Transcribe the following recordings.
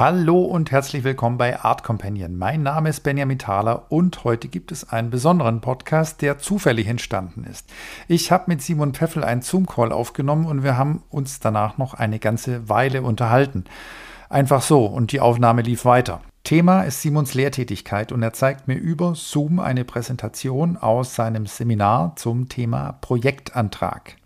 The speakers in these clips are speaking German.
Hallo und herzlich willkommen bei Art Companion. Mein Name ist Benjamin Thaler und heute gibt es einen besonderen Podcast, der zufällig entstanden ist. Ich habe mit Simon Pfeffel einen Zoom-Call aufgenommen und wir haben uns danach noch eine ganze Weile unterhalten. Einfach so und die Aufnahme lief weiter. Thema ist Simons Lehrtätigkeit und er zeigt mir über Zoom eine Präsentation aus seinem Seminar zum Thema Projektantrag.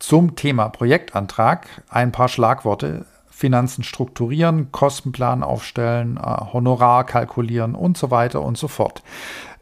Zum Thema Projektantrag ein paar Schlagworte. Finanzen strukturieren, Kostenplan aufstellen, äh, Honorar kalkulieren und so weiter und so fort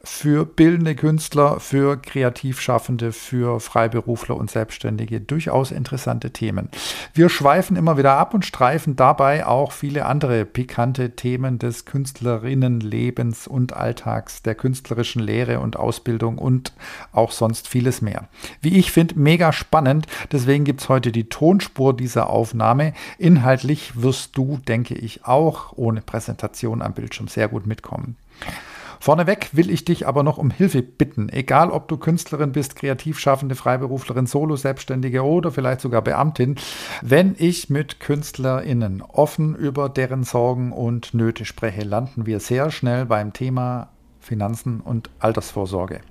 für bildende Künstler, für Kreativschaffende, für Freiberufler und Selbstständige durchaus interessante Themen. Wir schweifen immer wieder ab und streifen dabei auch viele andere pikante Themen des Künstlerinnenlebens und Alltags, der künstlerischen Lehre und Ausbildung und auch sonst vieles mehr. Wie ich finde, mega spannend. Deswegen gibt es heute die Tonspur dieser Aufnahme. Inhaltlich wirst du, denke ich, auch ohne Präsentation am Bildschirm sehr gut mitkommen. Vorneweg will ich dich aber noch um Hilfe bitten, egal ob du Künstlerin bist, Kreativschaffende, Freiberuflerin, Solo-Selbstständige oder vielleicht sogar Beamtin, wenn ich mit KünstlerInnen offen über deren Sorgen und Nöte spreche, landen wir sehr schnell beim Thema Finanzen und Altersvorsorge.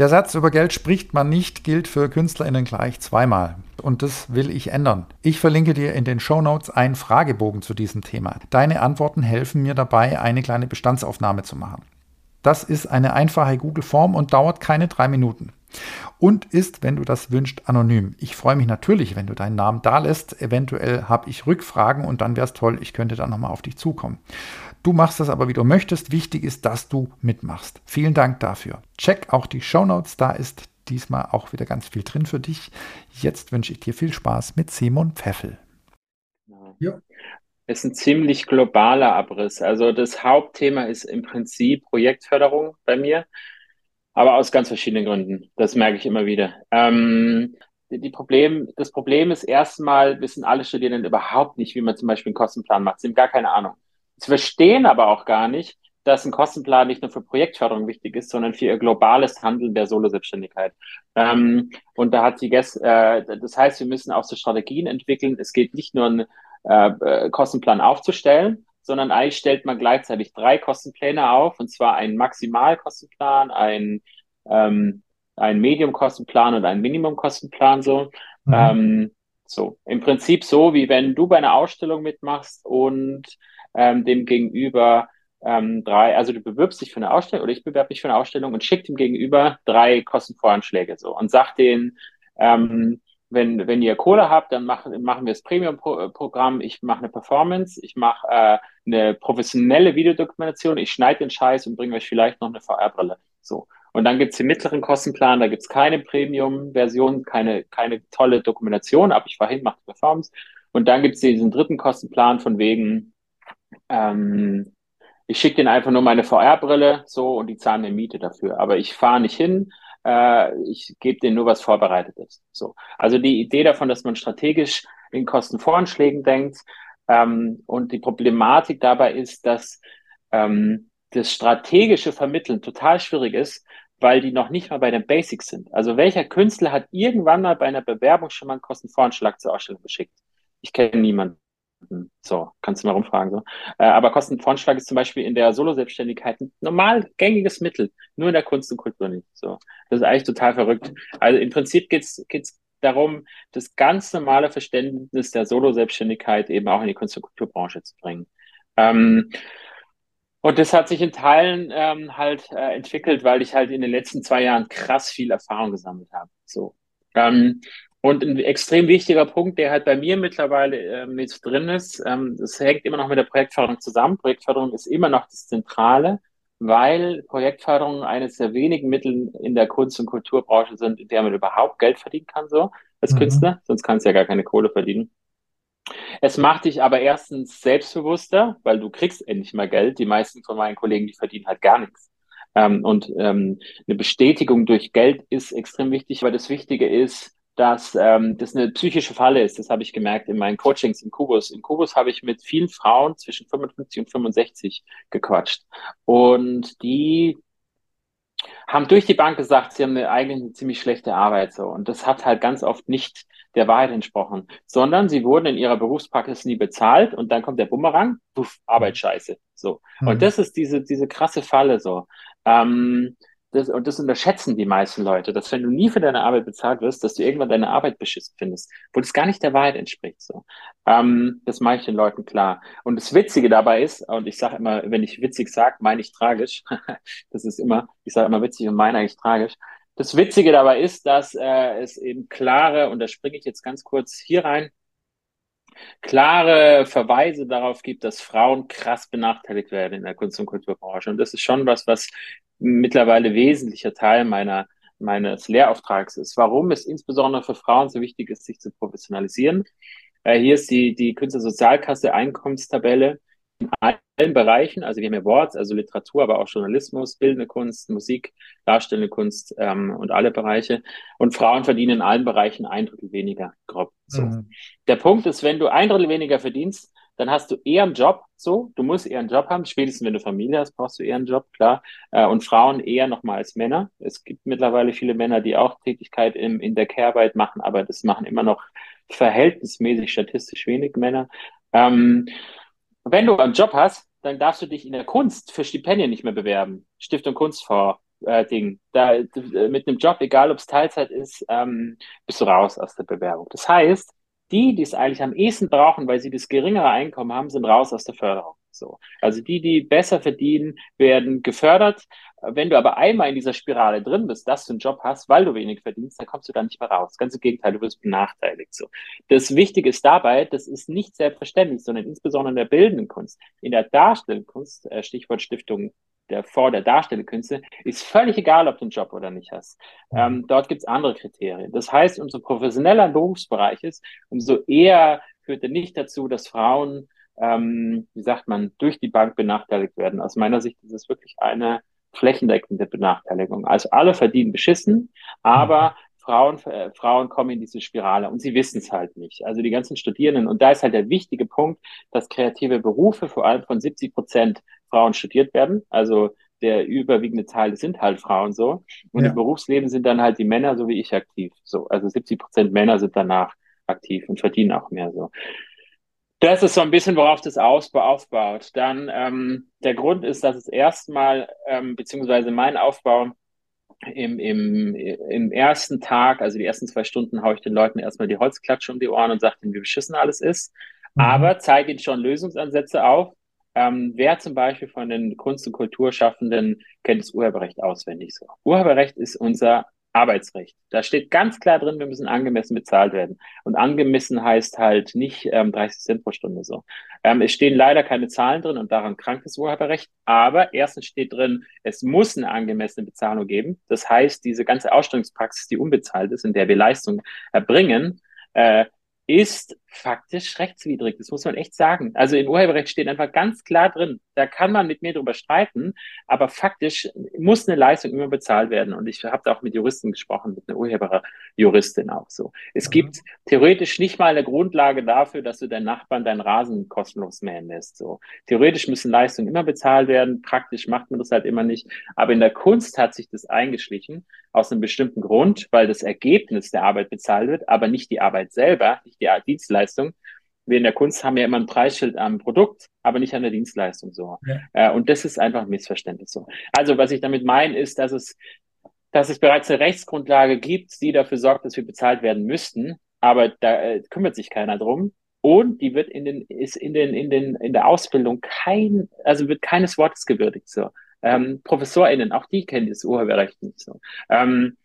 Der Satz über Geld spricht man nicht gilt für KünstlerInnen gleich zweimal. Und das will ich ändern. Ich verlinke dir in den Show Notes einen Fragebogen zu diesem Thema. Deine Antworten helfen mir dabei, eine kleine Bestandsaufnahme zu machen. Das ist eine einfache Google-Form und dauert keine drei Minuten. Und ist, wenn du das wünschst, anonym. Ich freue mich natürlich, wenn du deinen Namen da lässt. Eventuell habe ich Rückfragen und dann wäre es toll, ich könnte dann nochmal auf dich zukommen. Du machst das aber, wie du möchtest. Wichtig ist, dass du mitmachst. Vielen Dank dafür. Check auch die Show Notes, da ist diesmal auch wieder ganz viel drin für dich. Jetzt wünsche ich dir viel Spaß mit Simon Pfeffel. Ja ist ein ziemlich globaler Abriss. Also das Hauptthema ist im Prinzip Projektförderung bei mir, aber aus ganz verschiedenen Gründen. Das merke ich immer wieder. Ähm, die Problem, das Problem ist erstmal, wissen alle Studierenden überhaupt nicht, wie man zum Beispiel einen Kostenplan macht. Sie haben gar keine Ahnung. Sie verstehen aber auch gar nicht, dass ein Kostenplan nicht nur für Projektförderung wichtig ist, sondern für ihr globales Handeln der Solo-Selbstständigkeit. Ähm, und da hat die Gäste, äh, das heißt, wir müssen auch so Strategien entwickeln. Es geht nicht nur ein äh, äh, Kostenplan aufzustellen, sondern eigentlich stellt man gleichzeitig drei Kostenpläne auf, und zwar einen Maximalkostenplan, einen, ähm, einen Medium-Kostenplan und einen Minimum-Kostenplan so. Mhm. Ähm, so, im Prinzip so, wie wenn du bei einer Ausstellung mitmachst und ähm, dem Gegenüber ähm, drei, also du bewirbst dich für eine Ausstellung oder ich bewerbe mich für eine Ausstellung und schick dem Gegenüber drei Kostenvoranschläge so und sag denen, ähm, wenn, wenn ihr Kohle habt, dann machen, machen wir das Premium-Programm, ich mache eine Performance, ich mache äh, eine professionelle Videodokumentation, ich schneide den Scheiß und bringe euch vielleicht noch eine VR-Brille. So. Und dann gibt's den mittleren Kostenplan, da gibt's keine Premium-Version, keine, keine tolle Dokumentation, aber ich war hin, mache Performance. Und dann gibt's diesen dritten Kostenplan von wegen, ähm, ich schicke denen einfach nur meine VR-Brille so und die zahlen eine Miete dafür. Aber ich fahre nicht hin, äh, ich gebe denen nur was Vorbereitetes. So. Also die Idee davon, dass man strategisch in Kostenvoranschlägen denkt ähm, und die Problematik dabei ist, dass ähm, das strategische Vermitteln total schwierig ist, weil die noch nicht mal bei den Basics sind. Also welcher Künstler hat irgendwann mal bei einer Bewerbung schon mal einen Kostenvoranschlag zur Ausstellung geschickt? Ich kenne niemanden. So, kannst du mal rumfragen. So. Äh, aber Kostenvoranschlag ist zum Beispiel in der Solo-Selbstständigkeit ein normal gängiges Mittel, nur in der Kunst und Kultur nicht. So. Das ist eigentlich total verrückt. Also im Prinzip geht's geht's darum, das ganz normale Verständnis der Solo-Selbstständigkeit eben auch in die Kunst- und Kulturbranche zu bringen. Ähm, und das hat sich in Teilen ähm, halt äh, entwickelt, weil ich halt in den letzten zwei Jahren krass viel Erfahrung gesammelt habe. So. Ähm, und ein extrem wichtiger Punkt, der halt bei mir mittlerweile äh, mit drin ist, ähm, das hängt immer noch mit der Projektförderung zusammen. Projektförderung ist immer noch das Zentrale, weil Projektförderung eines der wenigen Mittel in der Kunst- und Kulturbranche sind, in der man überhaupt Geld verdienen kann, so als mhm. Künstler. Sonst kannst du ja gar keine Kohle verdienen. Es macht dich aber erstens selbstbewusster, weil du kriegst endlich mal Geld. Die meisten von meinen Kollegen, die verdienen halt gar nichts. Ähm, und ähm, eine Bestätigung durch Geld ist extrem wichtig, weil das Wichtige ist, dass ähm, das eine psychische Falle ist. Das habe ich gemerkt in meinen Coachings im Kubus. Im Kubus habe ich mit vielen Frauen zwischen 55 und 65 gequatscht. Und die haben durch die Bank gesagt, sie haben eine, eigentlich eine ziemlich schlechte Arbeit so. Und das hat halt ganz oft nicht der Wahrheit entsprochen, sondern sie wurden in ihrer Berufspraxis nie bezahlt und dann kommt der Bumerang, puff, Arbeit scheiße. So. Mhm. Und das ist diese, diese krasse Falle so. Ähm, das, und das unterschätzen die meisten Leute, dass wenn du nie für deine Arbeit bezahlt wirst, dass du irgendwann deine Arbeit beschissen findest, wo das gar nicht der Wahrheit entspricht. So. Ähm, das mache ich den Leuten klar. Und das Witzige dabei ist, und ich sage immer, wenn ich witzig sage, meine ich tragisch. das ist immer, ich sage immer witzig und meine eigentlich tragisch. Das Witzige dabei ist, dass äh, es eben klare, und da springe ich jetzt ganz kurz hier rein, klare Verweise darauf gibt, dass Frauen krass benachteiligt werden in der Kunst- und Kulturbranche. Und das ist schon was, was mittlerweile wesentlicher Teil meiner, meines Lehrauftrags ist. Warum es insbesondere für Frauen so wichtig ist, sich zu professionalisieren. Äh, hier ist die, die Künstlersozialkasse Einkommenstabelle in allen Bereichen, also wir haben ja Wort, also Literatur, aber auch Journalismus, bildende Kunst, Musik, darstellende Kunst ähm, und alle Bereiche. Und Frauen verdienen in allen Bereichen ein Drittel weniger grob. So. Mhm. Der Punkt ist, wenn du ein Drittel weniger verdienst, dann hast du eher einen Job, so, du musst eher einen Job haben, spätestens wenn du Familie hast, brauchst du eher einen Job, klar, äh, und Frauen eher nochmal als Männer. Es gibt mittlerweile viele Männer, die auch Tätigkeit im, in der Care-Arbeit machen, aber das machen immer noch verhältnismäßig statistisch wenig Männer. Ähm, wenn du einen Job hast, dann darfst du dich in der Kunst für Stipendien nicht mehr bewerben. Stiftung Kunstfonds, äh, Ding. Da, mit einem Job, egal ob es Teilzeit ist, ähm, bist du raus aus der Bewerbung. Das heißt, die, die es eigentlich am ehesten brauchen, weil sie das geringere Einkommen haben, sind raus aus der Förderung. So. Also die, die besser verdienen, werden gefördert. Wenn du aber einmal in dieser Spirale drin bist, dass du einen Job hast, weil du wenig verdienst, dann kommst du da nicht mehr raus. Ganz im Gegenteil, du wirst benachteiligt. So. Das Wichtige ist dabei, das ist nicht selbstverständlich, sondern insbesondere in der bildenden Kunst, in der darstellenden Kunst, äh, Stichwort Stiftung der vor der Darstellerkünste, ist völlig egal, ob du einen Job oder nicht hast. Mhm. Ähm, dort gibt es andere Kriterien. Das heißt, umso professioneller ein Beruфsbereich ist, umso eher führt er nicht dazu, dass Frauen, ähm, wie sagt man, durch die Bank benachteiligt werden. Aus meiner Sicht ist es wirklich eine flächendeckende Benachteiligung. Also alle verdienen beschissen, aber mhm. Frauen, äh, Frauen kommen in diese Spirale und sie wissen es halt nicht. Also die ganzen Studierenden. Und da ist halt der wichtige Punkt, dass kreative Berufe vor allem von 70 Prozent Frauen studiert werden. Also der überwiegende Teil sind halt Frauen so. Und ja. im Berufsleben sind dann halt die Männer so wie ich aktiv. So, also 70 Prozent Männer sind danach aktiv und verdienen auch mehr so. Das ist so ein bisschen, worauf das Ausbau aufbaut. Dann ähm, der Grund ist, dass es erstmal, ähm, beziehungsweise mein Aufbau im, im, im ersten Tag, also die ersten zwei Stunden, haue ich den Leuten erstmal die Holzklatsche um die Ohren und sage ihnen, wie beschissen alles ist. Mhm. Aber zeige ihnen schon Lösungsansätze auf. Ähm, wer zum Beispiel von den Kunst- und Kulturschaffenden kennt das Urheberrecht auswendig so? Urheberrecht ist unser Arbeitsrecht. Da steht ganz klar drin, wir müssen angemessen bezahlt werden. Und angemessen heißt halt nicht ähm, 30 Cent pro Stunde so. Ähm, es stehen leider keine Zahlen drin und daran krankt das Urheberrecht. Aber erstens steht drin, es muss eine angemessene Bezahlung geben. Das heißt, diese ganze Ausstellungspraxis, die unbezahlt ist, in der wir Leistung erbringen, äh, ist faktisch rechtswidrig. Das muss man echt sagen. Also im Urheberrecht steht einfach ganz klar drin, da kann man mit mir drüber streiten, aber faktisch muss eine Leistung immer bezahlt werden. Und ich habe da auch mit Juristen gesprochen, mit einer Urheberjuristin auch so. Es mhm. gibt theoretisch nicht mal eine Grundlage dafür, dass du deinen Nachbarn deinen Rasen kostenlos mähen lässt. So. Theoretisch müssen Leistungen immer bezahlt werden, praktisch macht man das halt immer nicht. Aber in der Kunst hat sich das eingeschlichen, aus einem bestimmten Grund, weil das Ergebnis der Arbeit bezahlt wird, aber nicht die Arbeit selber, nicht die Dienstleistung. Wir in der Kunst haben ja immer ein Preisschild am Produkt, aber nicht an der Dienstleistung so. Ja. Äh, und das ist einfach ein Missverständnis so. Also was ich damit meine, ist, dass es, dass es bereits eine Rechtsgrundlage gibt, die dafür sorgt, dass wir bezahlt werden müssten, aber da äh, kümmert sich keiner drum. Und die wird in den, ist in den, in den, in der Ausbildung kein, also wird keines Wortes gewürdigt so. Ähm, ProfessorInnen, auch die kennen das Urheberrecht nicht so. Ähm,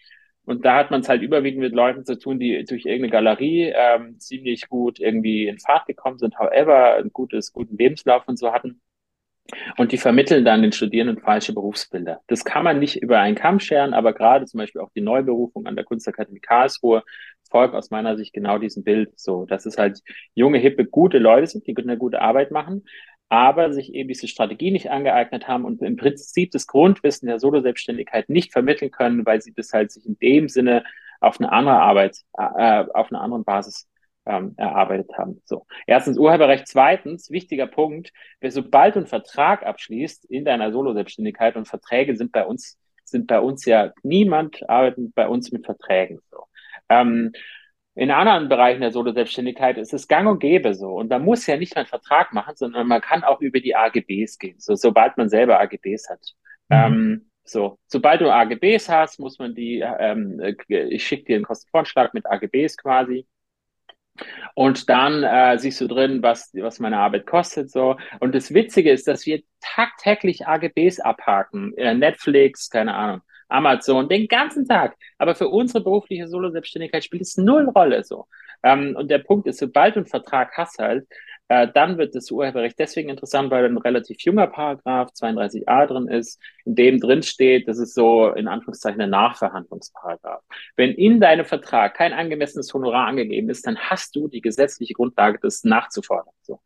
und da hat man es halt überwiegend mit Leuten zu tun, die durch irgendeine Galerie ähm, ziemlich gut irgendwie in Fahrt gekommen sind, however, ein gutes, guten Lebenslauf und so hatten. Und die vermitteln dann den Studierenden falsche Berufsbilder. Das kann man nicht über einen Kamm scheren, aber gerade zum Beispiel auch die Neuberufung an der Kunstakademie Karlsruhe folgt aus meiner Sicht genau diesem Bild so, dass es halt junge, hippe, gute Leute sind, die eine gute Arbeit machen, aber sich eben diese Strategie nicht angeeignet haben und im Prinzip das Grundwissen der Solo-Selbstständigkeit nicht vermitteln können, weil sie das halt sich in dem Sinne auf eine andere Arbeit, äh, auf einer anderen Basis ähm, erarbeitet haben. So. Erstens Urheberrecht. Zweitens, wichtiger Punkt, wer sobald du einen Vertrag abschließt in deiner Solo-Selbstständigkeit und Verträge sind bei uns, sind bei uns ja niemand arbeitet bei uns mit Verträgen. So. Ähm, In anderen Bereichen der Solo-Selbstständigkeit ist es gang und gäbe so. Und man muss ja nicht mal einen Vertrag machen, sondern man kann auch über die AGBs gehen, so, sobald man selber AGBs hat. Mhm. Ähm, so, sobald du AGBs hast, muss man die, ähm, ich schicke dir einen Kostenvorschlag mit AGBs quasi. Und dann äh, siehst du drin, was, was meine Arbeit kostet. So. Und das Witzige ist, dass wir tagtäglich AGBs abhaken. Äh, Netflix, keine Ahnung, Amazon, den ganzen Tag. Aber für unsere berufliche Solo-Selbstständigkeit spielt es null Rolle so. Ähm, und der Punkt ist, sobald du einen Vertrag hast halt, äh, dann wird das Urheberrecht deswegen interessant, weil ein relativ junger Paragraph 32a drin ist, in dem drin steht, das ist so in Anführungszeichen ein Nachverhandlungsparagraph. Wenn in deinem Vertrag kein angemessenes Honorar angegeben ist, dann hast du die gesetzliche Grundlage, das nachzufordern. So.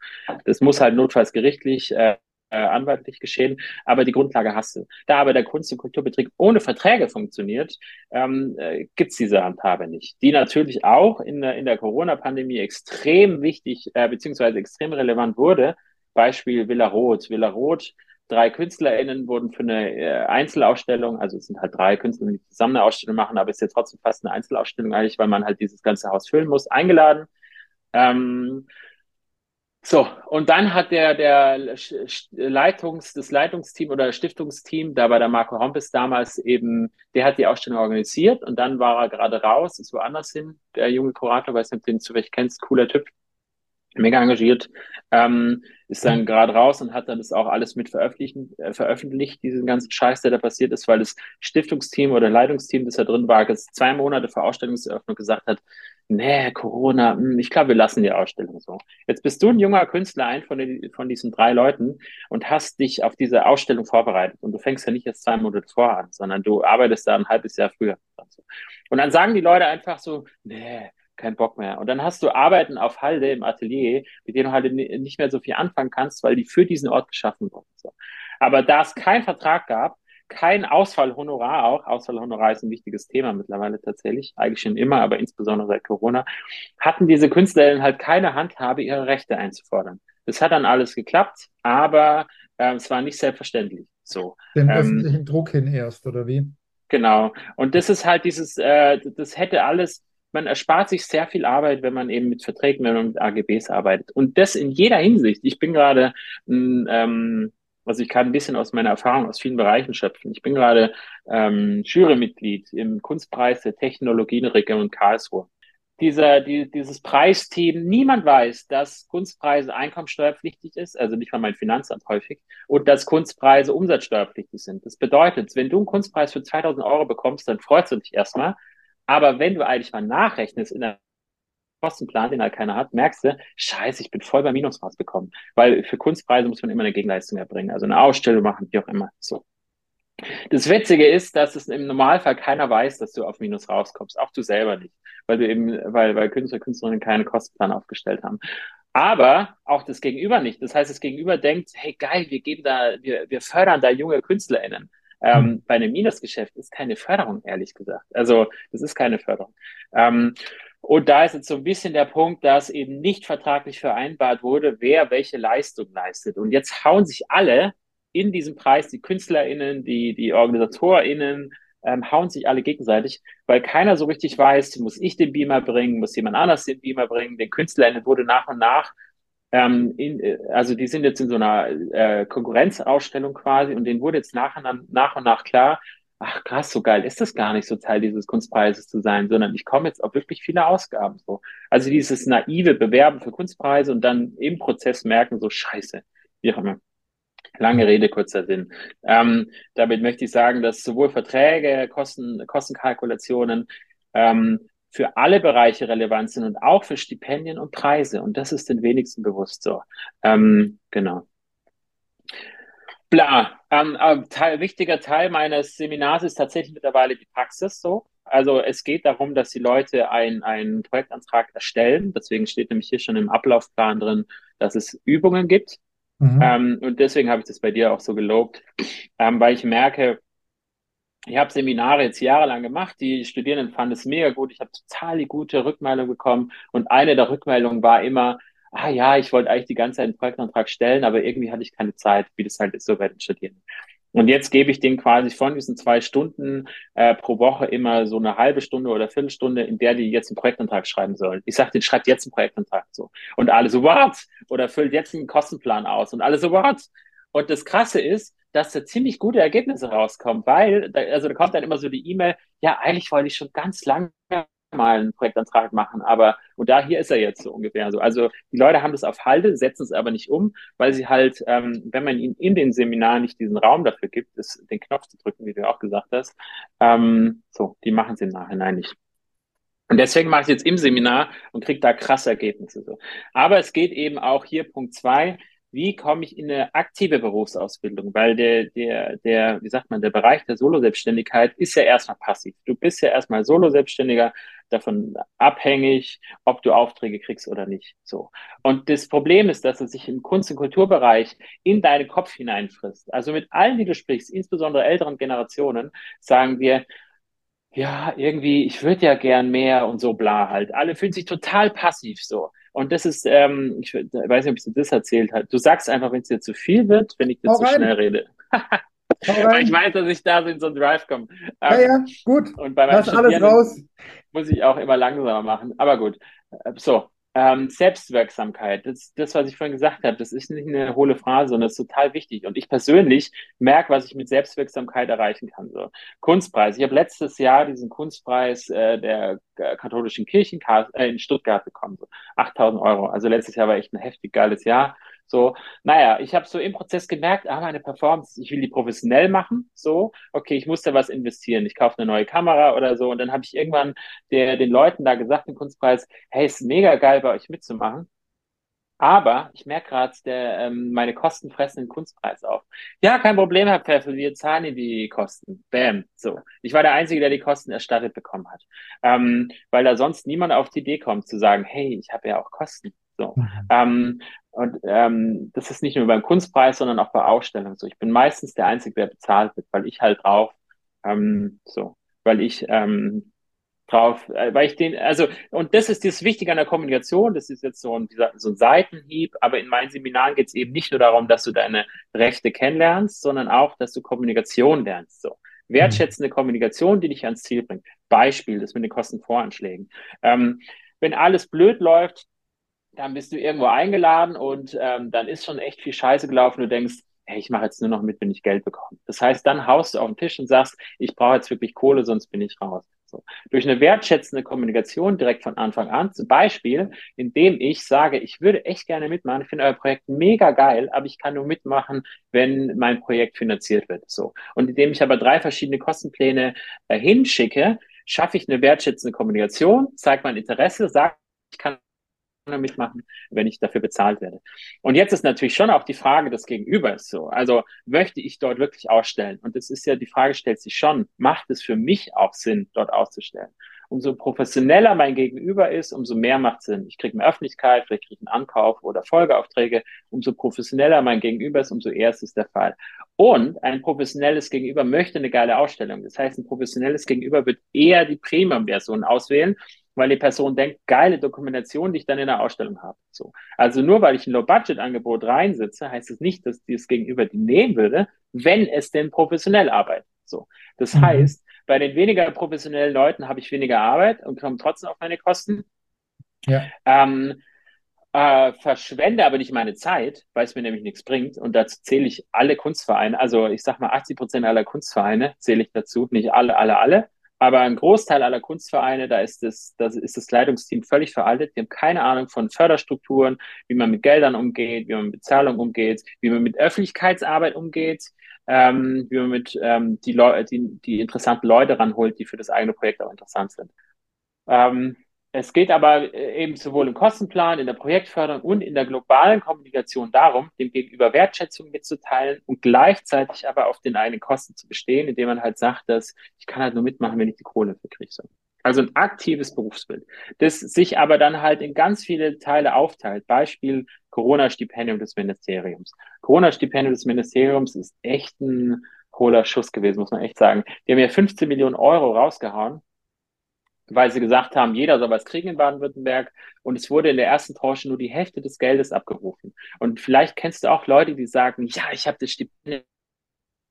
Das muss halt notfalls gerichtlich äh, anwaltlich geschehen, aber die Grundlage hast du. Da aber der Kunst- und Kulturbetrieb ohne Verträge funktioniert, ähm, äh, gibt diese Handhabe nicht. Die natürlich auch in der, in der Corona-Pandemie extrem wichtig äh, beziehungsweise extrem relevant wurde. Beispiel Villa Roth. Villa Roth, drei KünstlerInnen wurden für eine äh, Einzelausstellung, also es sind halt drei Künstler, die zusammen eine Ausstellung machen, aber es ist ja trotzdem fast eine Einzelausstellung eigentlich, weil man halt dieses ganze Haus füllen muss, eingeladen. Ähm, so, und dann hat der, der Leitungs, das Leitungsteam oder Stiftungsteam, da war der Marco Hompes damals eben, der hat die Ausstellung organisiert und dann war er gerade raus, ist woanders hin, der junge Kurator, weiß nicht, ob du den zufällig kennst, cooler Typ, mega engagiert, ähm, ist dann gerade raus und hat dann das auch alles mit veröffentlichen, äh, veröffentlicht, diesen ganzen Scheiß, der da passiert ist, weil das Stiftungsteam oder Leitungsteam, das da drin war, jetzt zwei Monate vor Ausstellungseröffnung gesagt hat, nee, Corona, hm, ich glaube, wir lassen die Ausstellung so. Jetzt bist du ein junger Künstler, ein von, den, von diesen drei Leuten und hast dich auf diese Ausstellung vorbereitet. Und du fängst ja nicht jetzt zwei Monate vor an, sondern du arbeitest da ein halbes Jahr früher. Und dann sagen die Leute einfach so, nee, kein Bock mehr. Und dann hast du Arbeiten auf Halde im Atelier, mit denen du halt nicht mehr so viel anfangen kannst, weil die für diesen Ort geschaffen wurden. Aber da es keinen Vertrag gab, kein Ausfallhonorar auch. Ausfallhonorar ist ein wichtiges Thema mittlerweile tatsächlich, eigentlich schon immer, aber insbesondere seit Corona, hatten diese Künstlerinnen halt keine Handhabe, ihre Rechte einzufordern. Das hat dann alles geklappt, aber äh, es war nicht selbstverständlich so. Den ähm, öffentlichen Druck hin erst, oder wie? Genau. Und das ist halt dieses, äh, das hätte alles, man erspart sich sehr viel Arbeit, wenn man eben mit Verträgen, wenn man mit AGBs arbeitet. Und das in jeder Hinsicht. Ich bin gerade ähm, also ich kann ein bisschen aus meiner Erfahrung aus vielen Bereichen schöpfen. Ich bin gerade ähm, Jurymitglied im Kunstpreis der Technologien Region Karlsruhe. Dieser, die, dieses Preisteam, niemand weiß, dass Kunstpreise einkommensteuerpflichtig ist, also nicht mal mein Finanzamt häufig, und dass Kunstpreise umsatzsteuerpflichtig sind. Das bedeutet, wenn du einen Kunstpreis für 2000 Euro bekommst, dann freust du dich erstmal. Aber wenn du eigentlich mal nachrechnest in der Kostenplan, den halt keiner hat, merkst du, scheiße, ich bin voll bei Minus rausgekommen. Weil für Kunstpreise muss man immer eine Gegenleistung erbringen, also eine Ausstellung machen, wie auch immer. So. Das Witzige ist, dass es im Normalfall keiner weiß, dass du auf Minus rauskommst, auch du selber nicht, weil du eben, weil, weil Künstler, Künstlerinnen keinen Kostenplan aufgestellt haben. Aber auch das Gegenüber nicht. Das heißt, das Gegenüber denkt, hey geil, wir geben da, wir, wir fördern da junge KünstlerInnen. Ähm, mhm. Bei einem Minusgeschäft ist keine Förderung, ehrlich gesagt. Also das ist keine Förderung. Ähm, und da ist jetzt so ein bisschen der Punkt, dass eben nicht vertraglich vereinbart wurde, wer welche Leistung leistet. Und jetzt hauen sich alle in diesem Preis, die KünstlerInnen, die, die OrganisatorInnen, ähm, hauen sich alle gegenseitig, weil keiner so richtig weiß, muss ich den Beamer bringen, muss jemand anders den Beamer bringen. Den KünstlerInnen wurde nach und nach, ähm, in, also die sind jetzt in so einer äh, Konkurrenzausstellung quasi und denen wurde jetzt nach und, nach und nach klar, ach krass, so geil ist das gar nicht, so Teil dieses Kunstpreises zu sein, sondern ich komme jetzt auf wirklich viele Ausgaben. So. Also dieses naive Bewerben für Kunstpreise und dann im Prozess merken, so scheiße, wie auch immer. Lange Rede, kurzer Sinn. Ähm, damit möchte ich sagen, dass sowohl Verträge, Kosten, Kostenkalkulationen ähm, für alle Bereiche relevant sind und auch für Stipendien und Preise. Und das ist den wenigsten bewusst so. Ähm, genau. Bla. Ähm, äh, Teil, wichtiger Teil meines Seminars ist tatsächlich mittlerweile die Praxis so. Also es geht darum, dass die Leute ein, einen Projektantrag erstellen. Deswegen steht nämlich hier schon im Ablaufplan drin, dass es Übungen gibt. Mhm. Ähm, und deswegen habe ich das bei dir auch so gelobt, ähm, weil ich merke, ich habe Seminare jetzt jahrelang gemacht, die Studierenden fanden es mega gut, ich habe total die gute Rückmeldung bekommen und eine der Rückmeldungen war immer, ah ja, ich wollte eigentlich die ganze Zeit einen Projektantrag stellen, aber irgendwie hatte ich keine Zeit, wie das halt ist so bei den Studierenden. Und jetzt gebe ich denen quasi von diesen zwei Stunden äh, pro Woche immer so eine halbe Stunde oder Viertelstunde, in der die jetzt einen Projektantrag schreiben sollen. Ich sage denen, schreibt jetzt einen Projektantrag so. Und alle so, what? Oder füllt jetzt einen Kostenplan aus. Und alle so, what? Und das Krasse ist, dass da ziemlich gute Ergebnisse rauskommen, weil, also da kommt dann immer so die E-Mail, ja, eigentlich wollte ich schon ganz lange mal einen Projektantrag machen, aber und da hier ist er jetzt so ungefähr so. Also die Leute haben das auf Halde, setzen es aber nicht um, weil sie halt, ähm, wenn man ihnen in den Seminaren nicht diesen Raum dafür gibt, ist, den Knopf zu drücken, wie du auch gesagt hast, ähm, so, die machen es im Nachhinein nicht. Und deswegen mache ich jetzt im Seminar und kriege da krasse Ergebnisse. So. Aber es geht eben auch hier Punkt zwei, wie komme ich in eine aktive Berufsausbildung? Weil der, der, der, wie sagt man, der Bereich der Solo-Selbstständigkeit ist ja erstmal passiv. Du bist ja erstmal Solo-Selbstständiger, davon abhängig, ob du Aufträge kriegst oder nicht. So. Und das Problem ist, dass es sich im Kunst- und Kulturbereich in deinen Kopf hineinfrisst. Also mit allen, die du sprichst, insbesondere älteren Generationen, sagen wir, ja, irgendwie, ich würde ja gern mehr und so bla halt. Alle fühlen sich total passiv so. Und das ist, ähm, ich weiß nicht, ob ich dir das erzählt habe. Du sagst einfach, wenn es dir zu viel wird, wenn ich dir zu schnell rede. ich weiß, dass ich da so in so einen Drive komme. Ja, ja, gut. Und bei meinem alles raus. muss ich auch immer langsamer machen. Aber gut. Äh, so, ähm, Selbstwirksamkeit, das, das, was ich vorhin gesagt habe, das ist nicht eine hohle Phrase, sondern das ist total wichtig. Und ich persönlich merke, was ich mit Selbstwirksamkeit erreichen kann. So. Kunstpreis. Ich habe letztes Jahr diesen Kunstpreis äh, der äh, katholischen Kirchen äh, in Stuttgart bekommen. So. 8000 Euro. Also letztes Jahr war echt ein heftig geiles Jahr. So, naja, ich habe so im Prozess gemerkt, ah, meine Performance, ich will die professionell machen. So, okay, ich muss da was investieren. Ich kaufe eine neue Kamera oder so. Und dann habe ich irgendwann der, den Leuten da gesagt, im Kunstpreis, hey, ist mega geil, bei euch mitzumachen. Aber ich merke gerade, ähm, meine Kosten fressen den Kunstpreis auf. Ja, kein Problem, Herr Pfeffel, wir zahlen Ihnen die Kosten. Bam. So. Ich war der Einzige, der die Kosten erstattet bekommen hat. Ähm, weil da sonst niemand auf die Idee kommt zu sagen, hey, ich habe ja auch Kosten. So. Mhm. Ähm, und ähm, das ist nicht nur beim Kunstpreis, sondern auch bei Ausstellungen so. Ich bin meistens der Einzige, der bezahlt wird, weil ich halt drauf, ähm, so, weil ich ähm, drauf, äh, weil ich den, also, und das ist das Wichtige an der Kommunikation, das ist jetzt so ein, dieser, so ein Seitenhieb, aber in meinen Seminaren geht es eben nicht nur darum, dass du deine Rechte kennenlernst, sondern auch, dass du Kommunikation lernst. So. Wertschätzende Kommunikation, die dich ans Ziel bringt. Beispiel, das mit den Kostenvoranschlägen. Ähm, wenn alles blöd läuft, dann bist du irgendwo eingeladen und ähm, dann ist schon echt viel Scheiße gelaufen. Du denkst, hey, ich mache jetzt nur noch mit, wenn ich Geld bekomme. Das heißt, dann haust du auf den Tisch und sagst, ich brauche jetzt wirklich Kohle, sonst bin ich raus. So. Durch eine wertschätzende Kommunikation direkt von Anfang an, zum Beispiel, indem ich sage, ich würde echt gerne mitmachen, ich finde euer Projekt mega geil, aber ich kann nur mitmachen, wenn mein Projekt finanziert wird. So. Und indem ich aber drei verschiedene Kostenpläne äh, hinschicke, schaffe ich eine wertschätzende Kommunikation, zeige mein Interesse, sage, ich kann mitmachen, wenn ich dafür bezahlt werde. Und jetzt ist natürlich schon auch die Frage des Gegenübers so. Also möchte ich dort wirklich ausstellen? Und das ist ja, die Frage stellt sich schon, macht es für mich auch Sinn, dort auszustellen? Umso professioneller mein Gegenüber ist, umso mehr macht Sinn. Ich kriege mehr Öffentlichkeit, vielleicht kriege ich einen Ankauf oder Folgeaufträge. Umso professioneller mein Gegenüber ist, umso eher ist es der Fall. Und ein professionelles Gegenüber möchte eine geile Ausstellung. Das heißt, ein professionelles Gegenüber wird eher die Premium-Version auswählen weil die Person denkt, geile Dokumentation, die ich dann in der Ausstellung habe. So. Also nur weil ich ein Low-Budget-Angebot reinsitze, heißt es das nicht, dass dieses Gegenüber die nehmen würde, wenn es denn professionell arbeitet. So. Das mhm. heißt, bei den weniger professionellen Leuten habe ich weniger Arbeit und komme trotzdem auf meine Kosten. Ja. Ähm, äh, verschwende aber nicht meine Zeit, weil es mir nämlich nichts bringt. Und dazu zähle ich alle Kunstvereine. Also ich sag mal, 80 Prozent aller Kunstvereine zähle ich dazu. Nicht alle, alle, alle. Aber ein Großteil aller Kunstvereine, da ist das, das ist das Leitungsteam völlig veraltet. Die haben keine Ahnung von Förderstrukturen, wie man mit Geldern umgeht, wie man mit Bezahlung umgeht, wie man mit Öffentlichkeitsarbeit umgeht, ähm, wie man mit ähm, die, Leute, die, die interessanten Leute ranholt, die für das eigene Projekt auch interessant sind. Ähm, es geht aber äh, eben sowohl im Kostenplan, in der Projektförderung und in der globalen Kommunikation darum, dem Gegenüber Wertschätzung mitzuteilen und gleichzeitig aber auf den eigenen Kosten zu bestehen, indem man halt sagt, dass ich kann halt nur mitmachen, wenn ich die Kohle für. Also ein aktives Berufsbild, das sich aber dann halt in ganz viele Teile aufteilt. Beispiel Corona-Stipendium des Ministeriums. Corona-Stipendium des Ministeriums ist echt ein hohler Schuss gewesen, muss man echt sagen. Die haben ja 15 Millionen Euro rausgehauen weil sie gesagt haben, jeder soll was kriegen in Baden-Württemberg. Und es wurde in der ersten Tranche nur die Hälfte des Geldes abgerufen. Und vielleicht kennst du auch Leute, die sagen, ja, ich habe das Stipendium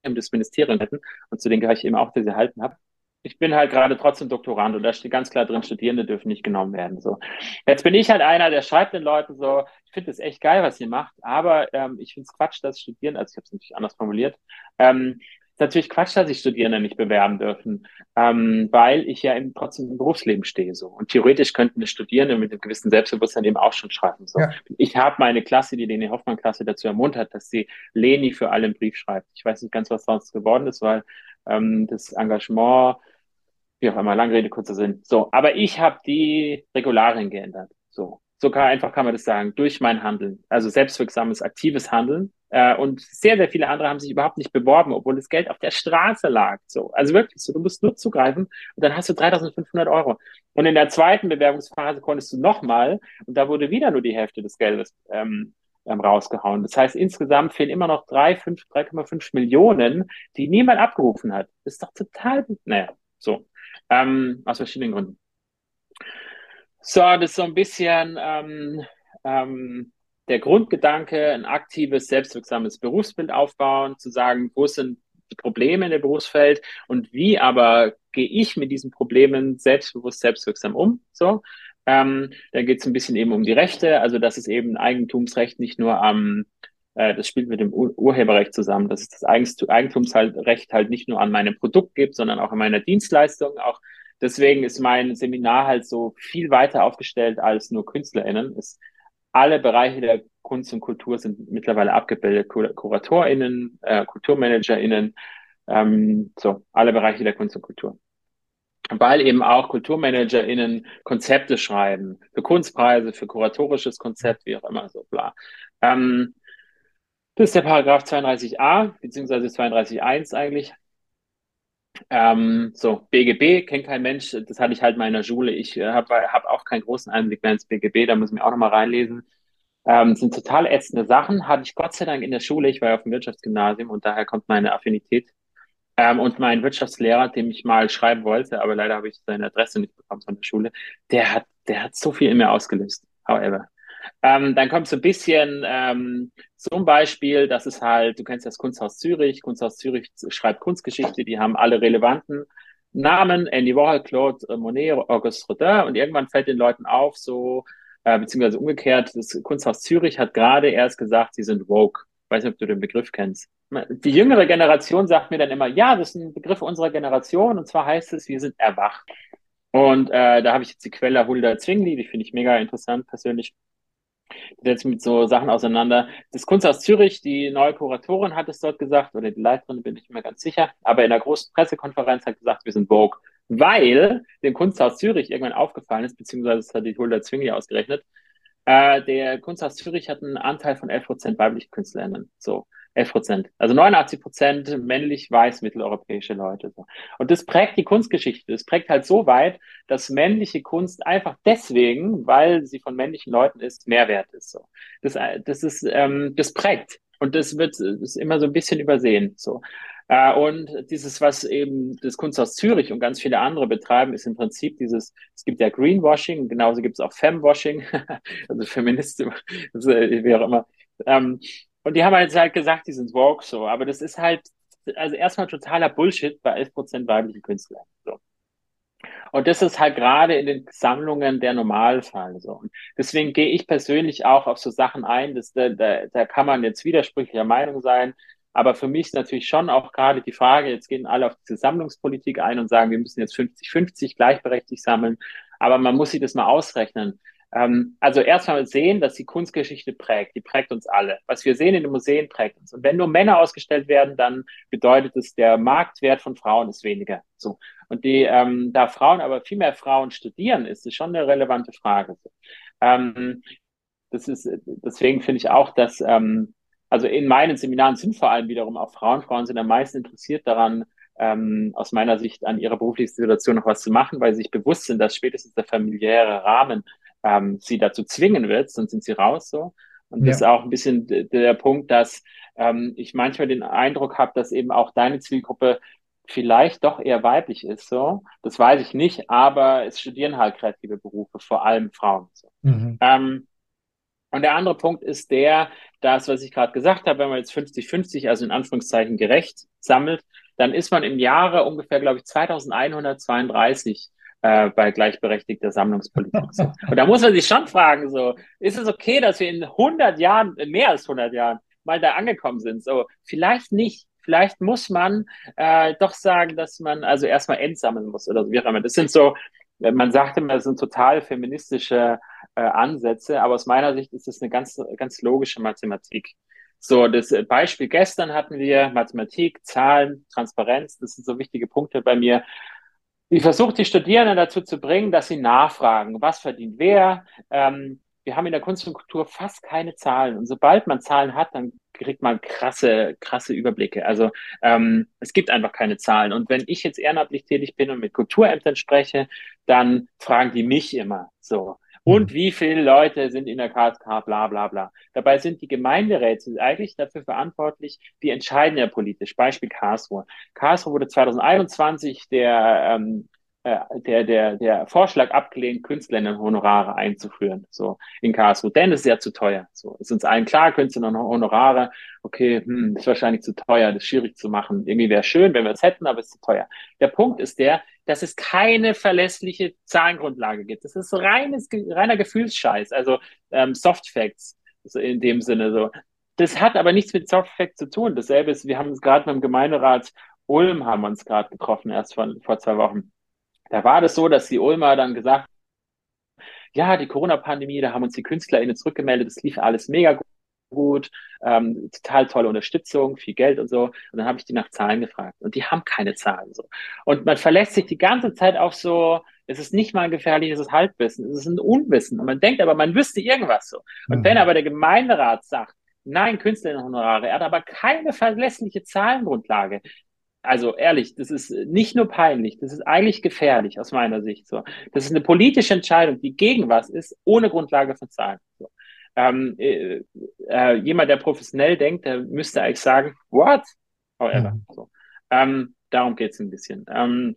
des Ministeriums hätten und zu denen gehöre ich eben auch, die sie halten habe ich bin halt gerade trotzdem Doktorand und da steht ganz klar drin, Studierende dürfen nicht genommen werden. So. Jetzt bin ich halt einer, der schreibt den Leuten so, ich finde es echt geil, was ihr macht, aber ähm, ich finde es Quatsch, dass Studierende, also ich habe es natürlich anders formuliert, ähm, ist natürlich Quatsch, dass sich Studierende nicht bewerben dürfen, ähm, weil ich ja im, trotzdem im Berufsleben stehe. so Und theoretisch könnten Studierende mit einem gewissen Selbstbewusstsein eben auch schon schreiben. So. Ja. Ich habe meine Klasse, die Leni Hoffmann-Klasse, dazu ermuntert, dass sie Leni für alle einen Brief schreibt. Ich weiß nicht ganz, was sonst geworden ist, weil ähm, das Engagement, wie auch immer, lange Rede, kurzer Sinn. So, aber ich habe die Regularien geändert. So, sogar einfach kann man das sagen, durch mein Handeln. Also selbstwirksames, aktives Handeln. Äh, und sehr, sehr viele andere haben sich überhaupt nicht beworben, obwohl das Geld auf der Straße lag. So, also wirklich so, du musst nur zugreifen und dann hast du 3.500 Euro. Und in der zweiten Bewerbungsphase konntest du nochmal und da wurde wieder nur die Hälfte des Geldes ähm, ähm, rausgehauen. Das heißt, insgesamt fehlen immer noch 3,5 Millionen, die niemand abgerufen hat. Das ist doch total, naja, so. Ähm, aus verschiedenen Gründen. So, das ist so ein bisschen ähm, ähm, der Grundgedanke, ein aktives, selbstwirksames Berufsbild aufbauen, zu sagen, wo sind die Probleme in dem Berufsfeld und wie aber gehe ich mit diesen Problemen selbstbewusst, selbstwirksam um. So, ähm, dann geht es ein bisschen eben um die Rechte, also dass es eben Eigentumsrecht nicht nur am, äh, das spielt mit dem Ur Urheberrecht zusammen, dass es das Eigentumsrecht halt nicht nur an meinem Produkt gibt, sondern auch an meiner Dienstleistung. Auch deswegen ist mein Seminar halt so viel weiter aufgestellt als nur KünstlerInnen. Es, alle Bereiche der Kunst und Kultur sind mittlerweile abgebildet. Kur KuratorInnen, äh, KulturmanagerInnen, ähm, so, alle Bereiche der Kunst und Kultur weil eben auch KulturmanagerInnen Konzepte schreiben, für Kunstpreise, für kuratorisches Konzept, wie auch immer, so bla. Ähm, das ist der Paragraph 32a, beziehungsweise 32.1 eigentlich. Ähm, so, BGB kennt kein Mensch, das hatte ich halt mal in der Schule. Ich äh, habe hab auch keinen großen Einblick mehr ins BGB, da muss ich mir auch nochmal reinlesen. Ähm, sind total ätzende Sachen, hatte ich Gott sei Dank in der Schule, ich war ja auf dem Wirtschaftsgymnasium und daher kommt meine Affinität ähm, und mein Wirtschaftslehrer, dem ich mal schreiben wollte, aber leider habe ich seine Adresse nicht bekommen von der Schule, der hat, der hat so viel in mir ausgelöst. However. Ähm, dann kommt so ein bisschen ähm, zum Beispiel, das ist halt, du kennst das Kunsthaus Zürich. Kunsthaus Zürich schreibt Kunstgeschichte, die haben alle relevanten Namen, Andy Warhol, Claude Monet, Auguste Rodin und irgendwann fällt den Leuten auf, so, äh, beziehungsweise umgekehrt, das Kunsthaus Zürich hat gerade erst gesagt, sie sind woke. Ich weiß nicht, ob du den Begriff kennst. Die jüngere Generation sagt mir dann immer, ja, das ist ein Begriff unserer Generation und zwar heißt es, wir sind erwacht. Und äh, da habe ich jetzt die Quelle Hulda Zwingli, die finde ich mega interessant persönlich. Die setzt mit so Sachen auseinander. Das Kunsthaus Zürich, die neue Kuratorin hat es dort gesagt, oder die Leiterin, bin ich mehr ganz sicher, aber in der großen Pressekonferenz hat gesagt, wir sind Vogue, weil dem Kunsthaus Zürich irgendwann aufgefallen ist, beziehungsweise das hat die Hulda Zwingli ausgerechnet, äh, der Kunsthaus Zürich hat einen Anteil von 11 Prozent weibliche KünstlerInnen. So, 11 Prozent. Also 89 Prozent männlich weiß mitteleuropäische Leute. Und das prägt die Kunstgeschichte. Das prägt halt so weit, dass männliche Kunst einfach deswegen, weil sie von männlichen Leuten ist, Mehrwert ist. So. Das, das ist, ähm, das prägt. Und das wird ist immer so ein bisschen übersehen. So. Äh, und dieses, was eben das Kunsthaus Zürich und ganz viele andere betreiben, ist im Prinzip dieses, es gibt ja Greenwashing, genauso gibt es auch Femwashing, also Feministen, also wie auch immer. Ähm, und die haben halt, halt gesagt, die sind woke so, aber das ist halt, also erstmal totaler Bullshit bei 11% weiblichen Künstlern. So. Und das ist halt gerade in den Sammlungen der Normalfall so. Und deswegen gehe ich persönlich auch auf so Sachen ein, dass da, da, da kann man jetzt widersprüchlicher Meinung sein. Aber für mich ist natürlich schon auch gerade die Frage, jetzt gehen alle auf diese Sammlungspolitik ein und sagen, wir müssen jetzt 50-50 gleichberechtigt sammeln. Aber man muss sich das mal ausrechnen. Ähm, also erstmal sehen, dass die Kunstgeschichte prägt. Die prägt uns alle. Was wir sehen in den Museen prägt uns. Und wenn nur Männer ausgestellt werden, dann bedeutet es, der Marktwert von Frauen ist weniger. So. Und die, ähm, da Frauen aber viel mehr Frauen studieren, ist es schon eine relevante Frage. Ähm, das ist, deswegen finde ich auch, dass, ähm, also in meinen Seminaren sind vor allem wiederum auch Frauen. Frauen sind am meisten interessiert daran, ähm, aus meiner Sicht an ihrer beruflichen Situation noch was zu machen, weil sie sich bewusst sind, dass spätestens der familiäre Rahmen ähm, sie dazu zwingen wird, sonst sind sie raus so. Und ja. das ist auch ein bisschen der Punkt, dass ähm, ich manchmal den Eindruck habe, dass eben auch deine Zielgruppe vielleicht doch eher weiblich ist, so. Das weiß ich nicht, aber es studieren halt kreative Berufe, vor allem Frauen. So. Mhm. Ähm, Und der andere Punkt ist der, das, was ich gerade gesagt habe, wenn man jetzt 50-50, also in Anführungszeichen gerecht sammelt, dann ist man im Jahre ungefähr, glaube ich, 2132 äh, bei gleichberechtigter Sammlungspolitik. So. Und da muss man sich schon fragen, so, ist es okay, dass wir in 100 Jahren, mehr als 100 Jahren, mal da angekommen sind? So, vielleicht nicht. Vielleicht muss man äh, doch sagen, dass man also erstmal entsammeln muss oder so, wie auch immer. Das sind so, man sagt immer, das sind total feministische äh, Ansätze, aber aus meiner Sicht ist das eine ganz, ganz logische Mathematik. So, das Beispiel gestern hatten wir Mathematik, Zahlen, Transparenz, das sind so wichtige Punkte bei mir. Ich versuche die Studierenden dazu zu bringen, dass sie nachfragen, was verdient wer. Ähm, wir haben in der Kunst und Kultur fast keine Zahlen. Und sobald man Zahlen hat, dann kriegt man krasse, krasse Überblicke. Also ähm, es gibt einfach keine Zahlen. Und wenn ich jetzt ehrenamtlich tätig bin und mit Kulturämtern spreche, dann fragen die mich immer so. Und mhm. wie viele Leute sind in der KSK, bla bla bla. Dabei sind die Gemeinderäte eigentlich dafür verantwortlich, die entscheiden ja politisch. Beispiel Karlsruhe. Karlsruhe wurde 2021 der ähm, äh, der, der, der Vorschlag abgelehnt, Künstlerinnen-Honorare einzuführen, so in Karlsruhe. Denn es ist ja zu teuer. So ist uns allen klar, Künstlerinnen-Honorare, okay, hm, ist wahrscheinlich zu teuer, das ist schwierig zu machen. Irgendwie wäre schön, wenn wir es hätten, aber es ist zu teuer. Der Punkt ist der, dass es keine verlässliche Zahlengrundlage gibt. Das ist reines, reiner Gefühlsscheiß, also ähm, Soft Facts so in dem Sinne so. Das hat aber nichts mit Soft Facts zu tun. Dasselbe ist, wir haben uns gerade beim Gemeinderat Ulm haben uns gerade getroffen, erst vor, vor zwei Wochen. Da war das so, dass die Ulmer dann gesagt ja, die Corona-Pandemie, da haben uns die KünstlerInnen zurückgemeldet, das lief alles mega gut, ähm, total tolle Unterstützung, viel Geld und so. Und dann habe ich die nach Zahlen gefragt und die haben keine Zahlen so. Und man verlässt sich die ganze Zeit auf so, es ist nicht mal ein gefährliches Halbwissen, es ist ein Unwissen. Und man denkt aber, man wüsste irgendwas so. Und mhm. wenn aber der Gemeinderat sagt, nein, Künstlerinnenhonorare, er hat aber keine verlässliche Zahlengrundlage, also ehrlich, das ist nicht nur peinlich, das ist eigentlich gefährlich aus meiner Sicht. So, das ist eine politische Entscheidung, die gegen was ist, ohne Grundlage von Zahlen. So. Ähm, äh, äh, jemand, der professionell denkt, der müsste eigentlich sagen, what? However. Mhm. So. Ähm, darum geht's ein bisschen. Ähm,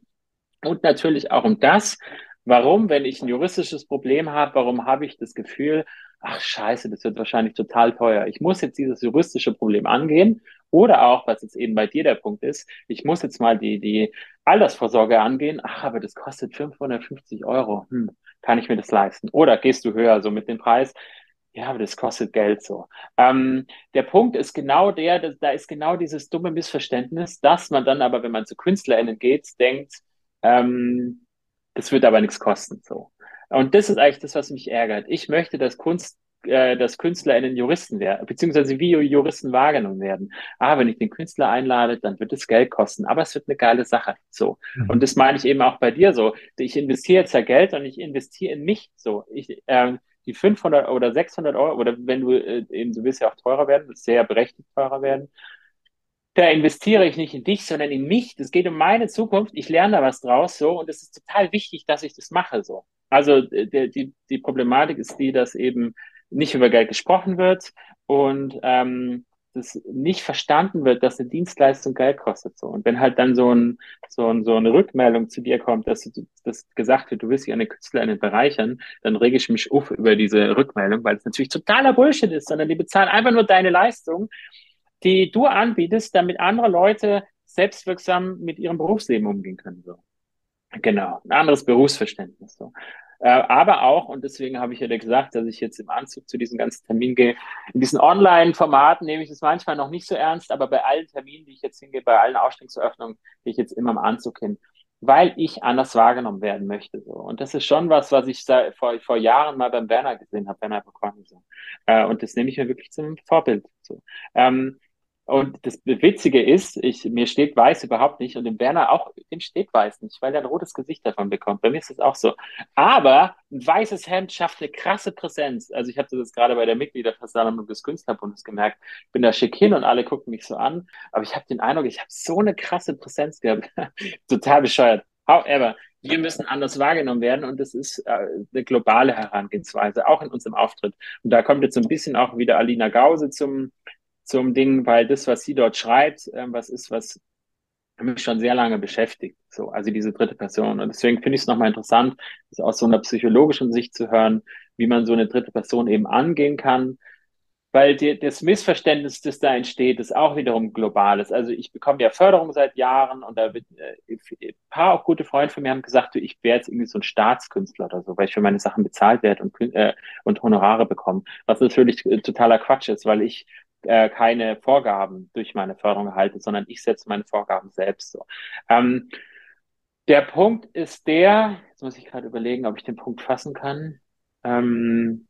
und natürlich auch um das, warum, wenn ich ein juristisches Problem habe, warum habe ich das Gefühl, ach scheiße, das wird wahrscheinlich total teuer. Ich muss jetzt dieses juristische Problem angehen oder auch, was jetzt eben bei dir der Punkt ist, ich muss jetzt mal die, die Altersvorsorge angehen. Ach, aber das kostet 550 Euro. Hm, kann ich mir das leisten? Oder gehst du höher so mit dem Preis? Ja, aber das kostet Geld so. Ähm, der Punkt ist genau der, dass, da ist genau dieses dumme Missverständnis, dass man dann aber, wenn man zu KünstlerInnen geht, denkt, ähm, das wird aber nichts kosten so. Und das ist eigentlich das, was mich ärgert. Ich möchte, dass Kunst äh, dass KünstlerInnen Juristen werden, beziehungsweise wie Juristen wahrgenommen werden. Ah, wenn ich den Künstler einlade, dann wird es Geld kosten, aber es wird eine geile Sache. So. Mhm. Und das meine ich eben auch bei dir so. Ich investiere jetzt ja Geld und ich investiere in mich. So. Ich, äh, die 500 oder 600 Euro, oder wenn du äh, eben, du willst ja auch teurer werden, sehr berechtigt teurer werden, da investiere ich nicht in dich, sondern in mich. Das geht um meine Zukunft. Ich lerne da was draus, so. Und es ist total wichtig, dass ich das mache, so. Also, äh, die, die, die Problematik ist die, dass eben nicht über Geld gesprochen wird und ähm, das nicht verstanden wird, dass eine Dienstleistung Geld kostet. So. Und wenn halt dann so, ein, so, ein, so eine Rückmeldung zu dir kommt, dass, du, dass gesagt wird, du willst dich an den Künstler bereichern, dann rege ich mich auf über diese Rückmeldung, weil es natürlich totaler Bullshit ist, sondern die bezahlen einfach nur deine Leistung, die du anbietest, damit andere Leute selbstwirksam mit ihrem Berufsleben umgehen können. So. Genau, ein anderes Berufsverständnis. So. Äh, aber auch, und deswegen habe ich ja gesagt, dass ich jetzt im Anzug zu diesem ganzen Termin gehe, in diesen Online-Formaten nehme ich es manchmal noch nicht so ernst, aber bei allen Terminen, die ich jetzt hingehe, bei allen Ausstellungseröffnungen, gehe ich jetzt immer im Anzug hin, weil ich anders wahrgenommen werden möchte. So. Und das ist schon was, was ich vor, vor Jahren mal beim Werner gesehen habe, Werner Bekorn. So. Äh, und das nehme ich mir wirklich zum Vorbild. So. Ähm, und das Witzige ist, ich, mir steht weiß überhaupt nicht und dem Werner auch, dem steht weiß nicht, weil er ein rotes Gesicht davon bekommt. Bei mir ist das auch so. Aber ein weißes Hemd schafft eine krasse Präsenz. Also ich habe das gerade bei der Mitgliederversammlung des Künstlerbundes gemerkt. Ich bin da schick hin und alle gucken mich so an. Aber ich habe den Eindruck, ich habe so eine krasse Präsenz gehabt. Total bescheuert. However, wir müssen anders wahrgenommen werden und das ist äh, eine globale Herangehensweise, auch in unserem Auftritt. Und da kommt jetzt so ein bisschen auch wieder Alina Gause zum, zum Ding, weil das, was sie dort schreibt, äh, was ist, was mich schon sehr lange beschäftigt. So, also diese dritte Person. Und deswegen finde ich es nochmal interessant, das aus so einer psychologischen Sicht zu hören, wie man so eine dritte Person eben angehen kann. Weil die, das Missverständnis, das da entsteht, ist auch wiederum globales. Also ich bekomme ja Förderung seit Jahren und da wird, äh, ein paar auch gute Freunde von mir haben gesagt, du, ich wäre jetzt irgendwie so ein Staatskünstler oder so, weil ich für meine Sachen bezahlt werde und, äh, und Honorare bekomme. Was natürlich äh, totaler Quatsch ist, weil ich äh, keine Vorgaben durch meine Förderung erhalte, sondern ich setze meine Vorgaben selbst so. Ähm, der Punkt ist der, jetzt muss ich gerade überlegen, ob ich den Punkt fassen kann. Ähm,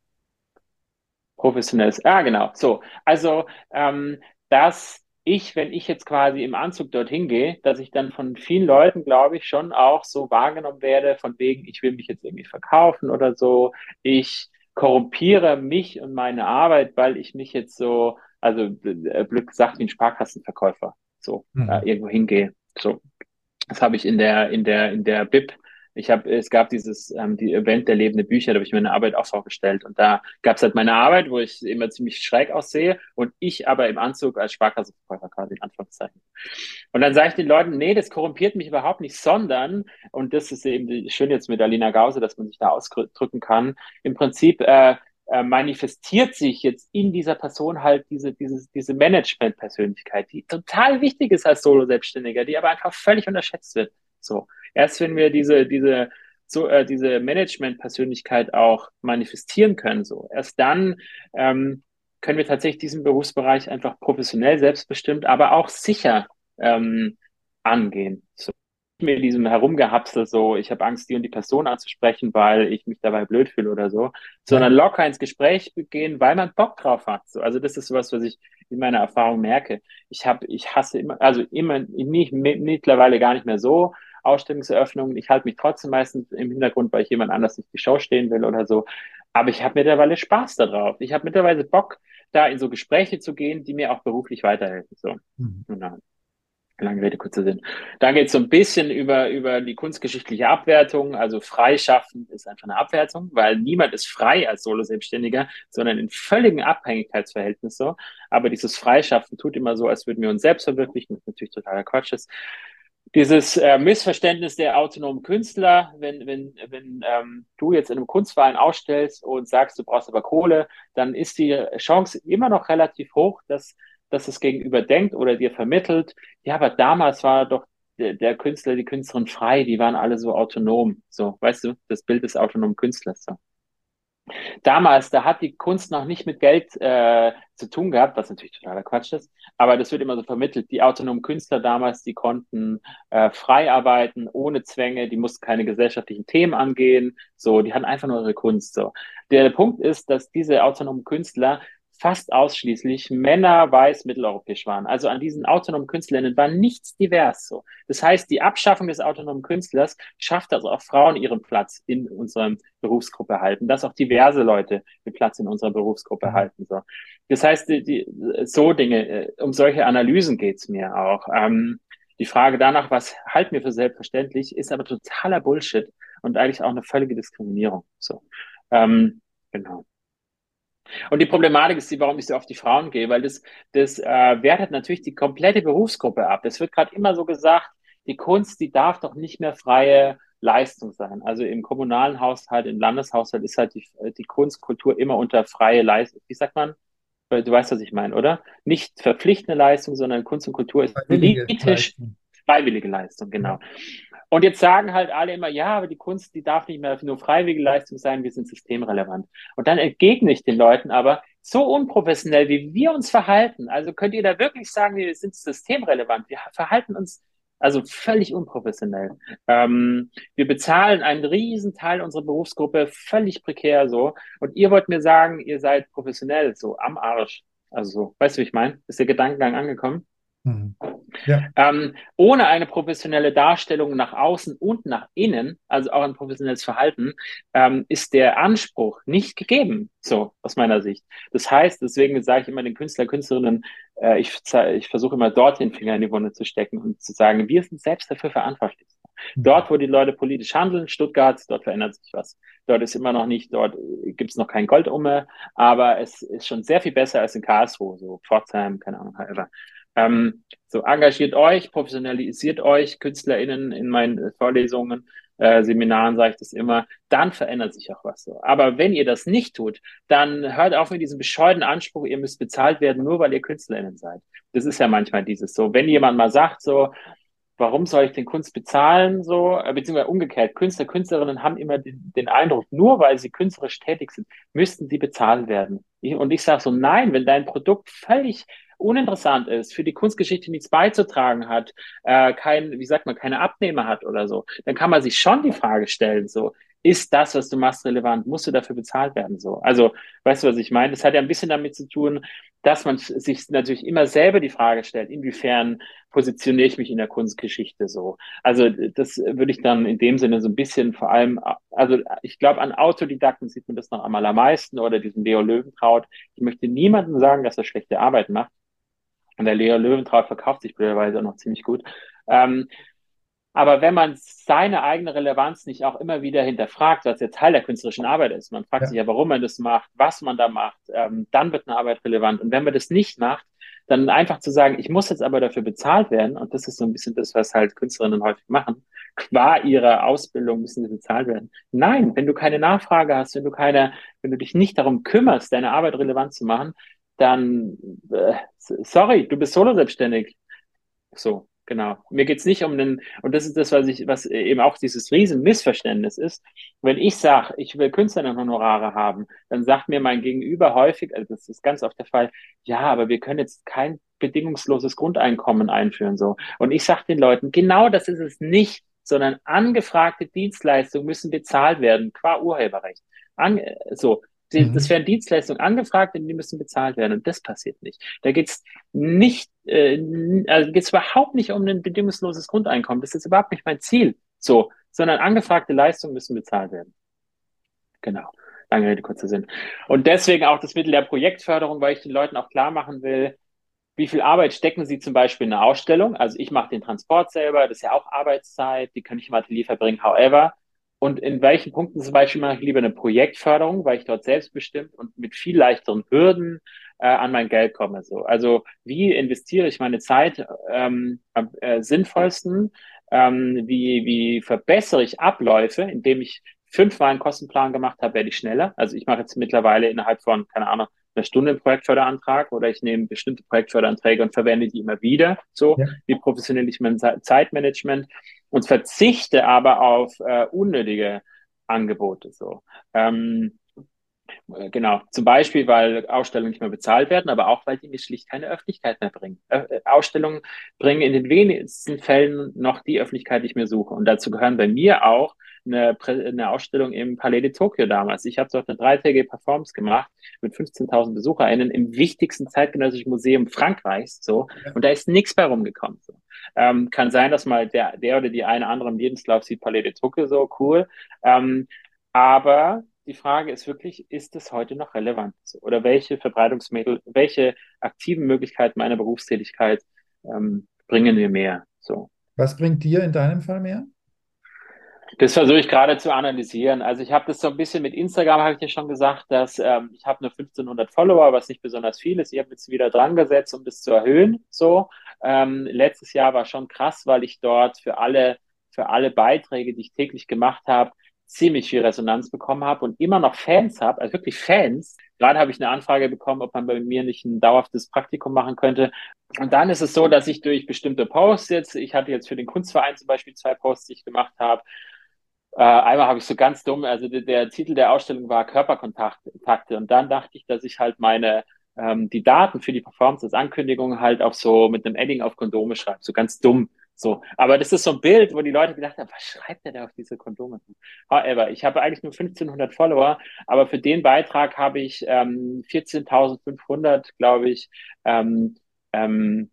professionelles, ah genau, so. Also, ähm, dass ich, wenn ich jetzt quasi im Anzug dorthin gehe, dass ich dann von vielen Leuten, glaube ich, schon auch so wahrgenommen werde, von wegen, ich will mich jetzt irgendwie verkaufen oder so. Ich korrumpiere mich und meine Arbeit, weil ich mich jetzt so, also äh, blöd gesagt, wie ein Sparkassenverkäufer so mhm. äh, irgendwo hingehe. So, das habe ich in der, in der, in der BIP. Ich habe, es gab dieses ähm, die Event der lebende Bücher, da habe ich meine Arbeit auch vorgestellt. Und da gab es halt meine Arbeit, wo ich immer ziemlich schräg aussehe und ich aber im Anzug als Sparkassenverkäufer quasi in Anführungszeichen. Und dann sage ich den Leuten, nee, das korrumpiert mich überhaupt nicht, sondern, und das ist eben schön jetzt mit Alina Gause, dass man sich da ausdrücken kann, im Prinzip äh, äh, manifestiert sich jetzt in dieser Person halt diese, diese, diese Management-Persönlichkeit, die total wichtig ist als Solo-Selbstständiger, die aber einfach völlig unterschätzt wird. So. Erst wenn wir diese, diese, so, äh, diese Management-Persönlichkeit auch manifestieren können, so, erst dann ähm, können wir tatsächlich diesen Berufsbereich einfach professionell selbstbestimmt, aber auch sicher ähm, angehen. So mit diesem Herumgehapsel so, ich habe Angst, die und die Person anzusprechen, weil ich mich dabei blöd fühle oder so, sondern locker ins Gespräch gehen, weil man Bock drauf hat. So, also das ist sowas, was ich in meiner Erfahrung merke. Ich habe, ich hasse immer, also immer nicht mittlerweile gar nicht mehr so Ausstellungseröffnungen. Ich halte mich trotzdem meistens im Hintergrund, weil ich jemand anders nicht die Show stehen will oder so. Aber ich habe mittlerweile Spaß darauf. Ich habe mittlerweile Bock, da in so Gespräche zu gehen, die mir auch beruflich weiterhelfen. So. Mhm. Genau. Lange Rede, kurzer Sinn. Da geht es so ein bisschen über, über die kunstgeschichtliche Abwertung. Also freischaffen ist einfach eine Abwertung, weil niemand ist frei als Solo-Selbstständiger, sondern in völligen Abhängigkeitsverhältnis. Aber dieses Freischaffen tut immer so, als würden wir uns selbst verwirklichen, was natürlich totaler Quatsch ist. Dieses äh, Missverständnis der autonomen Künstler, wenn, wenn, wenn ähm, du jetzt in einem Kunstverein ausstellst und sagst, du brauchst aber Kohle, dann ist die Chance immer noch relativ hoch, dass dass es gegenüber denkt oder dir vermittelt, ja, aber damals war doch der, der, Künstler, die Künstlerin frei, die waren alle so autonom. So, weißt du, das Bild des autonomen Künstlers. So. Damals, da hat die Kunst noch nicht mit Geld äh, zu tun gehabt, was natürlich totaler Quatsch ist, aber das wird immer so vermittelt. Die autonomen Künstler damals, die konnten äh, frei arbeiten, ohne Zwänge, die mussten keine gesellschaftlichen Themen angehen, so, die hatten einfach nur ihre Kunst. So. Der Punkt ist, dass diese autonomen Künstler fast ausschließlich Männer weiß mitteleuropäisch waren. Also an diesen autonomen Künstlerinnen war nichts divers so. Das heißt, die Abschaffung des autonomen Künstlers schafft, dass auch Frauen ihren Platz in unserer Berufsgruppe halten, dass auch diverse Leute den Platz in unserer Berufsgruppe mhm. halten. So. Das heißt, die, die, so Dinge, äh, um solche Analysen geht's mir auch. Ähm, die Frage danach, was halten wir für selbstverständlich, ist aber totaler Bullshit und eigentlich auch eine völlige Diskriminierung. So. Ähm, genau. Und die Problematik ist die, warum ich so auf die Frauen gehe, weil das, das äh, wertet natürlich die komplette Berufsgruppe ab. Es wird gerade immer so gesagt, die Kunst, die darf doch nicht mehr freie Leistung sein. Also im kommunalen Haushalt, im Landeshaushalt ist halt die, die Kunstkultur immer unter freie Leistung. Wie sagt man? Du weißt, was ich meine, oder? Nicht verpflichtende Leistung, sondern Kunst und Kultur ist politisch freiwillige Leistung, genau. Und jetzt sagen halt alle immer, ja, aber die Kunst, die darf nicht mehr nur freiwillige Leistung sein, wir sind systemrelevant. Und dann entgegne ich den Leuten aber, so unprofessionell, wie wir uns verhalten, also könnt ihr da wirklich sagen, wir sind systemrelevant, wir verhalten uns also völlig unprofessionell. Ähm, wir bezahlen einen riesen Teil unserer Berufsgruppe völlig prekär so. Und ihr wollt mir sagen, ihr seid professionell, so am Arsch. Also so, weißt du, wie ich meine? Ist der Gedankengang angekommen? Mhm. Ja. Ähm, ohne eine professionelle Darstellung nach außen und nach innen, also auch ein professionelles Verhalten, ähm, ist der Anspruch nicht gegeben, so aus meiner Sicht. Das heißt, deswegen sage ich immer den Künstler, Künstlerinnen, äh, ich, ich versuche immer dort den Finger in die Wunde zu stecken und zu sagen, wir sind selbst dafür verantwortlich. Mhm. Dort, wo die Leute politisch handeln, Stuttgart, dort verändert sich was. Dort ist immer noch nicht, dort gibt es noch kein Gold um, aber es ist schon sehr viel besser als in Karlsruhe, so Pforzheim, keine Ahnung, however. Ähm, so engagiert euch, professionalisiert euch, KünstlerInnen in meinen Vorlesungen, äh, Seminaren sage ich das immer, dann verändert sich auch was so. Aber wenn ihr das nicht tut, dann hört auf mit diesem bescheuerten Anspruch, ihr müsst bezahlt werden, nur weil ihr KünstlerInnen seid. Das ist ja manchmal dieses so. Wenn jemand mal sagt so, warum soll ich den Kunst bezahlen, so, äh, beziehungsweise umgekehrt, Künstler, Künstlerinnen haben immer den, den Eindruck, nur weil sie künstlerisch tätig sind, müssten sie bezahlt werden. und ich sage so, nein, wenn dein Produkt völlig uninteressant ist, für die Kunstgeschichte nichts beizutragen hat, äh, kein, wie sagt man, keine Abnehmer hat oder so, dann kann man sich schon die Frage stellen, so, ist das, was du machst, relevant? Musst du dafür bezahlt werden? So. Also, weißt du, was ich meine? Das hat ja ein bisschen damit zu tun, dass man sich natürlich immer selber die Frage stellt, inwiefern positioniere ich mich in der Kunstgeschichte so. Also, das würde ich dann in dem Sinne so ein bisschen vor allem, also ich glaube, an Autodidakten sieht man das noch einmal am meisten oder diesem Leo Löwentraut. Ich möchte niemandem sagen, dass er schlechte Arbeit macht. Und der Leo Löwentraut verkauft sich blöderweise auch noch ziemlich gut. Ähm, aber wenn man seine eigene Relevanz nicht auch immer wieder hinterfragt, was ja Teil der künstlerischen Arbeit ist, man fragt ja. sich ja, warum man das macht, was man da macht, ähm, dann wird eine Arbeit relevant. Und wenn man das nicht macht, dann einfach zu sagen, ich muss jetzt aber dafür bezahlt werden, und das ist so ein bisschen das, was halt Künstlerinnen häufig machen, qua ihrer Ausbildung müssen sie bezahlt werden. Nein, wenn du keine Nachfrage hast, wenn du keine, wenn du dich nicht darum kümmerst, deine Arbeit relevant zu machen, dann, äh, sorry, du bist solo selbstständig. So. Genau. Mir geht's nicht um den, und das ist das, was ich, was eben auch dieses Riesenmissverständnis ist. Wenn ich sage, ich will Künstlerinnenhonorare haben, dann sagt mir mein Gegenüber häufig, also das ist ganz oft der Fall, ja, aber wir können jetzt kein bedingungsloses Grundeinkommen einführen, so. Und ich sage den Leuten, genau das ist es nicht, sondern angefragte Dienstleistungen müssen bezahlt werden, qua Urheberrecht. An, so. Die, mhm. Das werden Dienstleistungen angefragt und die müssen bezahlt werden. Und das passiert nicht. Da geht's nicht, äh, also geht's überhaupt nicht um ein bedingungsloses Grundeinkommen. Das ist überhaupt nicht mein Ziel. So, sondern angefragte Leistungen müssen bezahlt werden. Genau. Lange Rede, kurzer Sinn. Und deswegen auch das Mittel der Projektförderung, weil ich den Leuten auch klar machen will, wie viel Arbeit stecken sie zum Beispiel in eine Ausstellung? Also ich mache den Transport selber, das ist ja auch Arbeitszeit, die kann ich im Atelier verbringen. However, und in welchen Punkten zum Beispiel mache ich lieber eine Projektförderung, weil ich dort selbstbestimmt und mit viel leichteren Hürden äh, an mein Geld komme. So. Also wie investiere ich meine Zeit ähm, am äh, sinnvollsten? Ähm, wie, wie verbessere ich Abläufe, indem ich fünfmal einen Kostenplan gemacht habe, werde ich schneller. Also ich mache jetzt mittlerweile innerhalb von, keine Ahnung, einer Stunde einen Projektförderantrag oder ich nehme bestimmte Projektförderanträge und verwende die immer wieder. So, ja. wie professionell ich mein Zeitmanagement und verzichte aber auf äh, unnötige Angebote. So. Ähm, äh, genau, zum Beispiel, weil Ausstellungen nicht mehr bezahlt werden, aber auch, weil die mir schlicht keine Öffentlichkeit mehr bringen. Äh, Ausstellungen bringen in den wenigsten Fällen noch die Öffentlichkeit, die ich mir suche. Und dazu gehören bei mir auch eine, eine Ausstellung im Palais de Tokio damals. Ich habe dort eine dreitägige Performance gemacht mit 15.000 BesucherInnen im wichtigsten zeitgenössischen Museum Frankreichs. So. Und da ist nichts bei rumgekommen. So. Ähm, kann sein, dass mal der, der oder die eine andere im Lebenslauf sieht, Palais de Tokio so cool. Ähm, aber die Frage ist wirklich, ist es heute noch relevant? Oder welche Verbreitungsmittel, welche aktiven Möglichkeiten meiner Berufstätigkeit ähm, bringen mir mehr? So. Was bringt dir in deinem Fall mehr? Das versuche ich gerade zu analysieren. Also ich habe das so ein bisschen mit Instagram, habe ich ja schon gesagt, dass ähm, ich habe nur 1500 Follower, was nicht besonders viel ist. Ich habe jetzt wieder dran gesetzt, um das zu erhöhen. So ähm, letztes Jahr war schon krass, weil ich dort für alle für alle Beiträge, die ich täglich gemacht habe, ziemlich viel Resonanz bekommen habe und immer noch Fans habe, also wirklich Fans. Gerade habe ich eine Anfrage bekommen, ob man bei mir nicht ein dauerhaftes Praktikum machen könnte. Und dann ist es so, dass ich durch bestimmte Posts jetzt, ich hatte jetzt für den Kunstverein zum Beispiel zwei Posts, die ich gemacht habe. Äh, einmal habe ich so ganz dumm, also der, der Titel der Ausstellung war Körperkontakte. Und dann dachte ich, dass ich halt meine ähm, die Daten für die Performance als Ankündigung halt auch so mit einem Edding auf Kondome schreibe, so ganz dumm. So, aber das ist so ein Bild, wo die Leute gedacht haben, was schreibt der da auf diese Kondome? However, ich habe eigentlich nur 1500 Follower, aber für den Beitrag habe ich ähm, 14.500, glaube ich, ähm, ähm,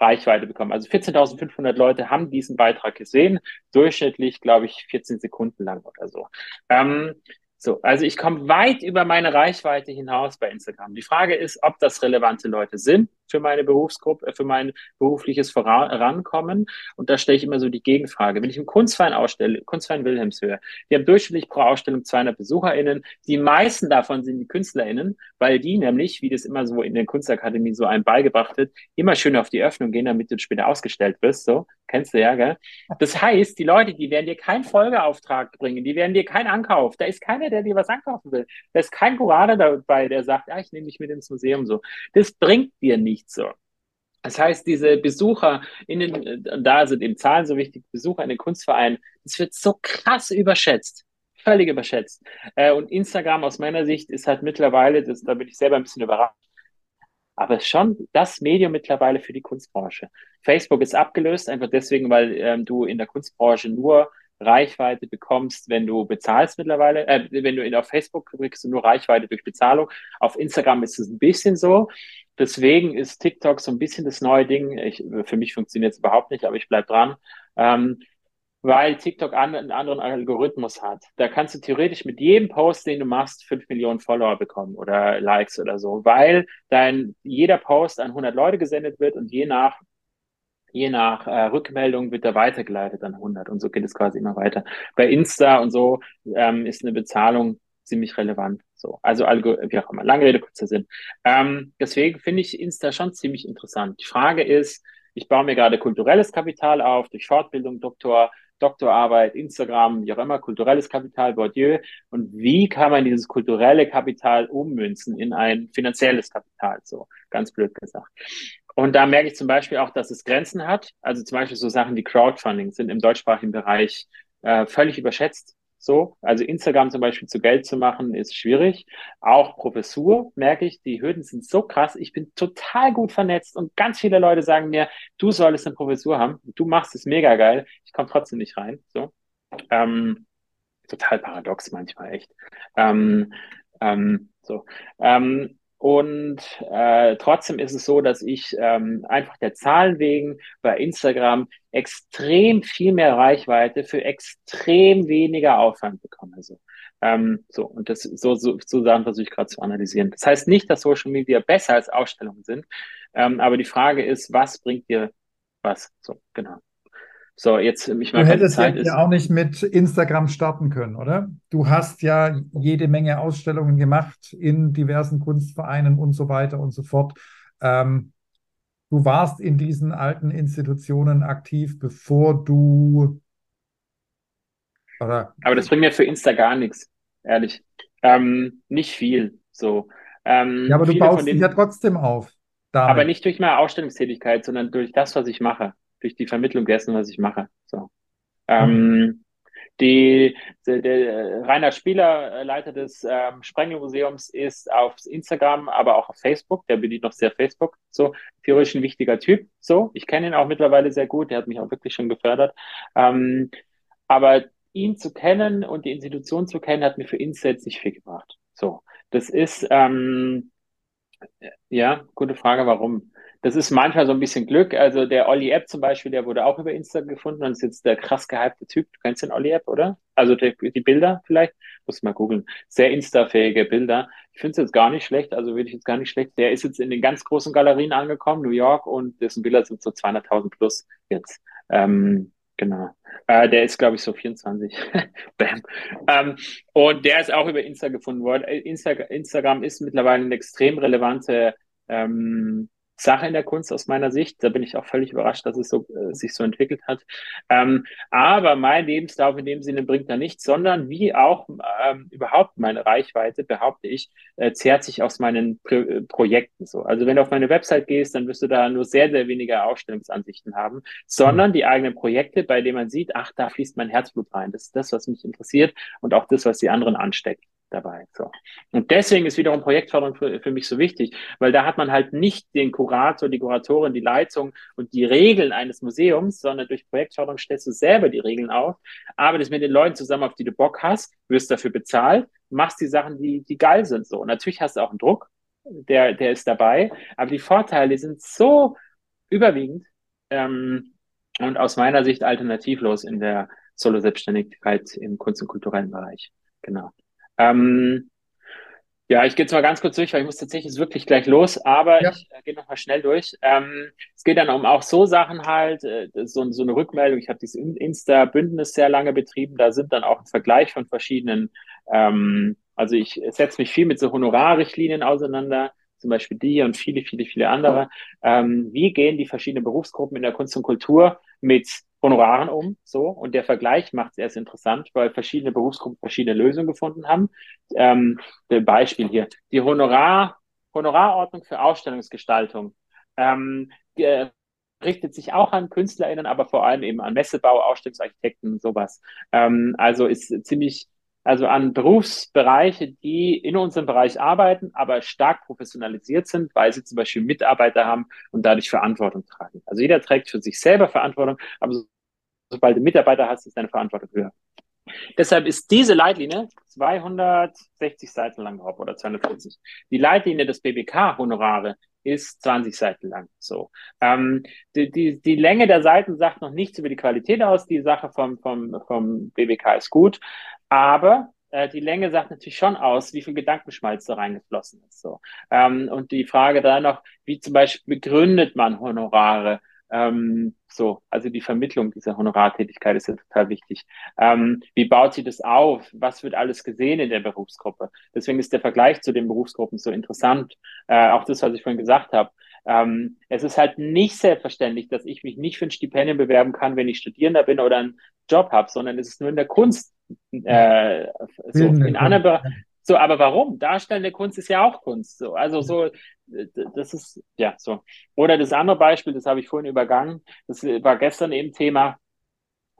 Reichweite bekommen. Also 14.500 Leute haben diesen Beitrag gesehen, durchschnittlich, glaube ich, 14 Sekunden lang oder so. Ähm, so, also ich komme weit über meine Reichweite hinaus bei Instagram. Die Frage ist, ob das relevante Leute sind für meine Berufsgruppe, für mein berufliches Vorankommen. Und da stelle ich immer so die Gegenfrage. Wenn ich im Kunstverein ausstelle, Kunstverein Wilhelmshöhe, die haben durchschnittlich pro Ausstellung 200 BesucherInnen. Die meisten davon sind die KünstlerInnen, weil die nämlich, wie das immer so in der Kunstakademie so einem beigebracht wird, immer schön auf die Öffnung gehen, damit du später ausgestellt wirst. So, kennst du ja, gell? Das heißt, die Leute, die werden dir keinen Folgeauftrag bringen, die werden dir keinen Ankauf. Da ist keiner, der dir was ankaufen will. Da ist kein Kurator dabei, der sagt, ja, ich nehme dich mit ins Museum so. Das bringt dir nichts so. Das heißt, diese Besucher in den, da sind eben Zahlen so wichtig, Besucher in den Kunstvereinen, das wird so krass überschätzt. Völlig überschätzt. Äh, und Instagram aus meiner Sicht ist halt mittlerweile, das, da bin ich selber ein bisschen überrascht, aber schon das Medium mittlerweile für die Kunstbranche. Facebook ist abgelöst, einfach deswegen, weil ähm, du in der Kunstbranche nur Reichweite bekommst, wenn du bezahlst mittlerweile. Äh, wenn du in, auf Facebook kriegst du nur Reichweite durch Bezahlung. Auf Instagram ist es ein bisschen so. Deswegen ist TikTok so ein bisschen das neue Ding. Ich, für mich funktioniert es überhaupt nicht, aber ich bleib dran. Ähm, weil TikTok an, einen anderen Algorithmus hat. Da kannst du theoretisch mit jedem Post, den du machst, fünf Millionen Follower bekommen oder Likes oder so, weil dein, jeder Post an 100 Leute gesendet wird und je nach je nach äh, Rückmeldung wird er weitergeleitet an 100 und so geht es quasi immer weiter. Bei Insta und so ähm, ist eine Bezahlung ziemlich relevant. So, also wie auch immer, lange Rede, kurzer Sinn. Ähm, deswegen finde ich Insta schon ziemlich interessant. Die Frage ist, ich baue mir gerade kulturelles Kapital auf durch Fortbildung, Doktor, Doktorarbeit, Instagram, wie auch immer, kulturelles Kapital, Bourdieu. Und wie kann man dieses kulturelle Kapital ummünzen in ein finanzielles Kapital? So, ganz blöd gesagt. Und da merke ich zum Beispiel auch, dass es Grenzen hat. Also zum Beispiel so Sachen wie Crowdfunding sind im deutschsprachigen Bereich äh, völlig überschätzt. So, also Instagram zum Beispiel zu Geld zu machen, ist schwierig. Auch Professur merke ich, die Hürden sind so krass. Ich bin total gut vernetzt und ganz viele Leute sagen mir, du solltest eine Professur haben. Du machst es mega geil. Ich komme trotzdem nicht rein. So, ähm, total paradox manchmal echt. Ähm, ähm, so, ähm, und äh, trotzdem ist es so, dass ich ähm, einfach der Zahlen wegen bei Instagram extrem viel mehr Reichweite für extrem weniger Aufwand bekomme. Also, ähm, so, und das so, so, so Sachen versuche ich gerade zu analysieren. Das heißt nicht, dass Social Media besser als Ausstellungen sind, ähm, aber die Frage ist, was bringt dir was? So, genau. So, jetzt ich meine, Du hättest Zeit ja ist, auch nicht mit Instagram starten können, oder? Du hast ja jede Menge Ausstellungen gemacht in diversen Kunstvereinen und so weiter und so fort. Ähm, du warst in diesen alten Institutionen aktiv, bevor du. Oder? Aber das bringt mir für Insta gar nichts, ehrlich. Ähm, nicht viel. So. Ähm, ja, aber du baust dich ja trotzdem auf. Damit. Aber nicht durch meine Ausstellungstätigkeit, sondern durch das, was ich mache durch die Vermittlung dessen, was ich mache. So. Ähm, mhm. die, der, der Rainer Spieler, Leiter des ähm, Sprengelmuseums, ist auf Instagram, aber auch auf Facebook. Der bedient noch sehr Facebook. So theoretisch ein wichtiger Typ. So, ich kenne ihn auch mittlerweile sehr gut. Der hat mich auch wirklich schon gefördert. Ähm, aber ihn zu kennen und die Institution zu kennen, hat mir für Insta jetzt nicht viel gebracht. So, das ist ähm, ja gute Frage, warum das ist manchmal so ein bisschen Glück. Also der Olli App zum Beispiel, der wurde auch über Insta gefunden und ist jetzt der krass gehypte Typ. Du kennst den Olli App, oder? Also die, die Bilder vielleicht? Muss mal googeln. Sehr Insta-fähige Bilder. Ich finde es jetzt gar nicht schlecht, also würde ich jetzt gar nicht schlecht. Der ist jetzt in den ganz großen Galerien angekommen, New York, und dessen Bilder sind so 200.000 plus jetzt. Ähm, Genau. Äh, der ist, glaube ich, so 24. Bam. Ähm, und der ist auch über Insta gefunden worden. Äh, Insta Instagram ist mittlerweile eine extrem relevante ähm, Sache in der Kunst aus meiner Sicht. Da bin ich auch völlig überrascht, dass es so, äh, sich so entwickelt hat. Ähm, aber mein Lebenslauf in dem Sinne bringt da nichts, sondern wie auch ähm, überhaupt meine Reichweite, behaupte ich, äh, zehrt sich aus meinen Pro äh, Projekten so. Also wenn du auf meine Website gehst, dann wirst du da nur sehr, sehr wenige Ausstellungsansichten haben, sondern die eigenen Projekte, bei denen man sieht, ach, da fließt mein Herzblut rein. Das ist das, was mich interessiert und auch das, was die anderen ansteckt dabei. So. Und deswegen ist wiederum Projektförderung für, für mich so wichtig, weil da hat man halt nicht den Kurator, die Kuratorin, die Leitung und die Regeln eines Museums, sondern durch Projektförderung stellst du selber die Regeln auf, arbeitest mit den Leuten zusammen, auf die du Bock hast, wirst dafür bezahlt, machst die Sachen, die, die geil sind. So. Und natürlich hast du auch einen Druck, der, der ist dabei, aber die Vorteile sind so überwiegend ähm, und aus meiner Sicht alternativlos in der Solo-Selbstständigkeit im Kunst- und kulturellen Bereich. Genau. Ähm, Ja, ich gehe jetzt mal ganz kurz durch, weil ich muss tatsächlich jetzt wirklich gleich los, aber ja. ich äh, gehe noch mal schnell durch. Ähm, es geht dann um auch so Sachen halt, äh, so, so eine Rückmeldung. Ich habe dieses Insta-Bündnis sehr lange betrieben. Da sind dann auch ein Vergleich von verschiedenen, ähm, also ich setze mich viel mit so Honorarrichtlinien auseinander, zum Beispiel die und viele, viele, viele andere. Ähm, wie gehen die verschiedenen Berufsgruppen in der Kunst und Kultur mit Honoraren um, so. Und der Vergleich macht es erst interessant, weil verschiedene Berufsgruppen verschiedene Lösungen gefunden haben. Ähm, Beispiel hier. Die Honorar, Honorarordnung für Ausstellungsgestaltung. Ähm, äh, richtet sich auch an KünstlerInnen, aber vor allem eben an Messebau, Ausstellungsarchitekten, sowas. Ähm, also ist ziemlich also an Berufsbereiche, die in unserem Bereich arbeiten, aber stark professionalisiert sind, weil sie zum Beispiel Mitarbeiter haben und dadurch Verantwortung tragen. Also jeder trägt für sich selber Verantwortung, aber sobald du Mitarbeiter hast, ist deine Verantwortung höher. Deshalb ist diese Leitlinie 260 Seiten lang drauf oder 240. Die Leitlinie des BBK-Honorare ist 20 Seiten lang. So. Ähm, die, die, die Länge der Seiten sagt noch nichts über die Qualität aus. Die Sache vom, vom, vom BBK ist gut. Aber äh, die Länge sagt natürlich schon aus, wie viel Gedankenschmalz da reingeflossen ist. So. Ähm, und die Frage da noch, wie zum Beispiel begründet man Honorare? Ähm, so, also die Vermittlung dieser Honorartätigkeit ist ja total wichtig. Ähm, wie baut sie das auf? Was wird alles gesehen in der Berufsgruppe? Deswegen ist der Vergleich zu den Berufsgruppen so interessant. Äh, auch das, was ich vorhin gesagt habe. Ähm, es ist halt nicht selbstverständlich, dass ich mich nicht für ein Stipendium bewerben kann, wenn ich Studierender bin oder einen Job habe, sondern es ist nur in der Kunst äh, so in anderen so, aber warum? Darstellende Kunst ist ja auch Kunst. So, also so, das ist ja so. Oder das andere Beispiel, das habe ich vorhin übergangen. Das war gestern eben Thema.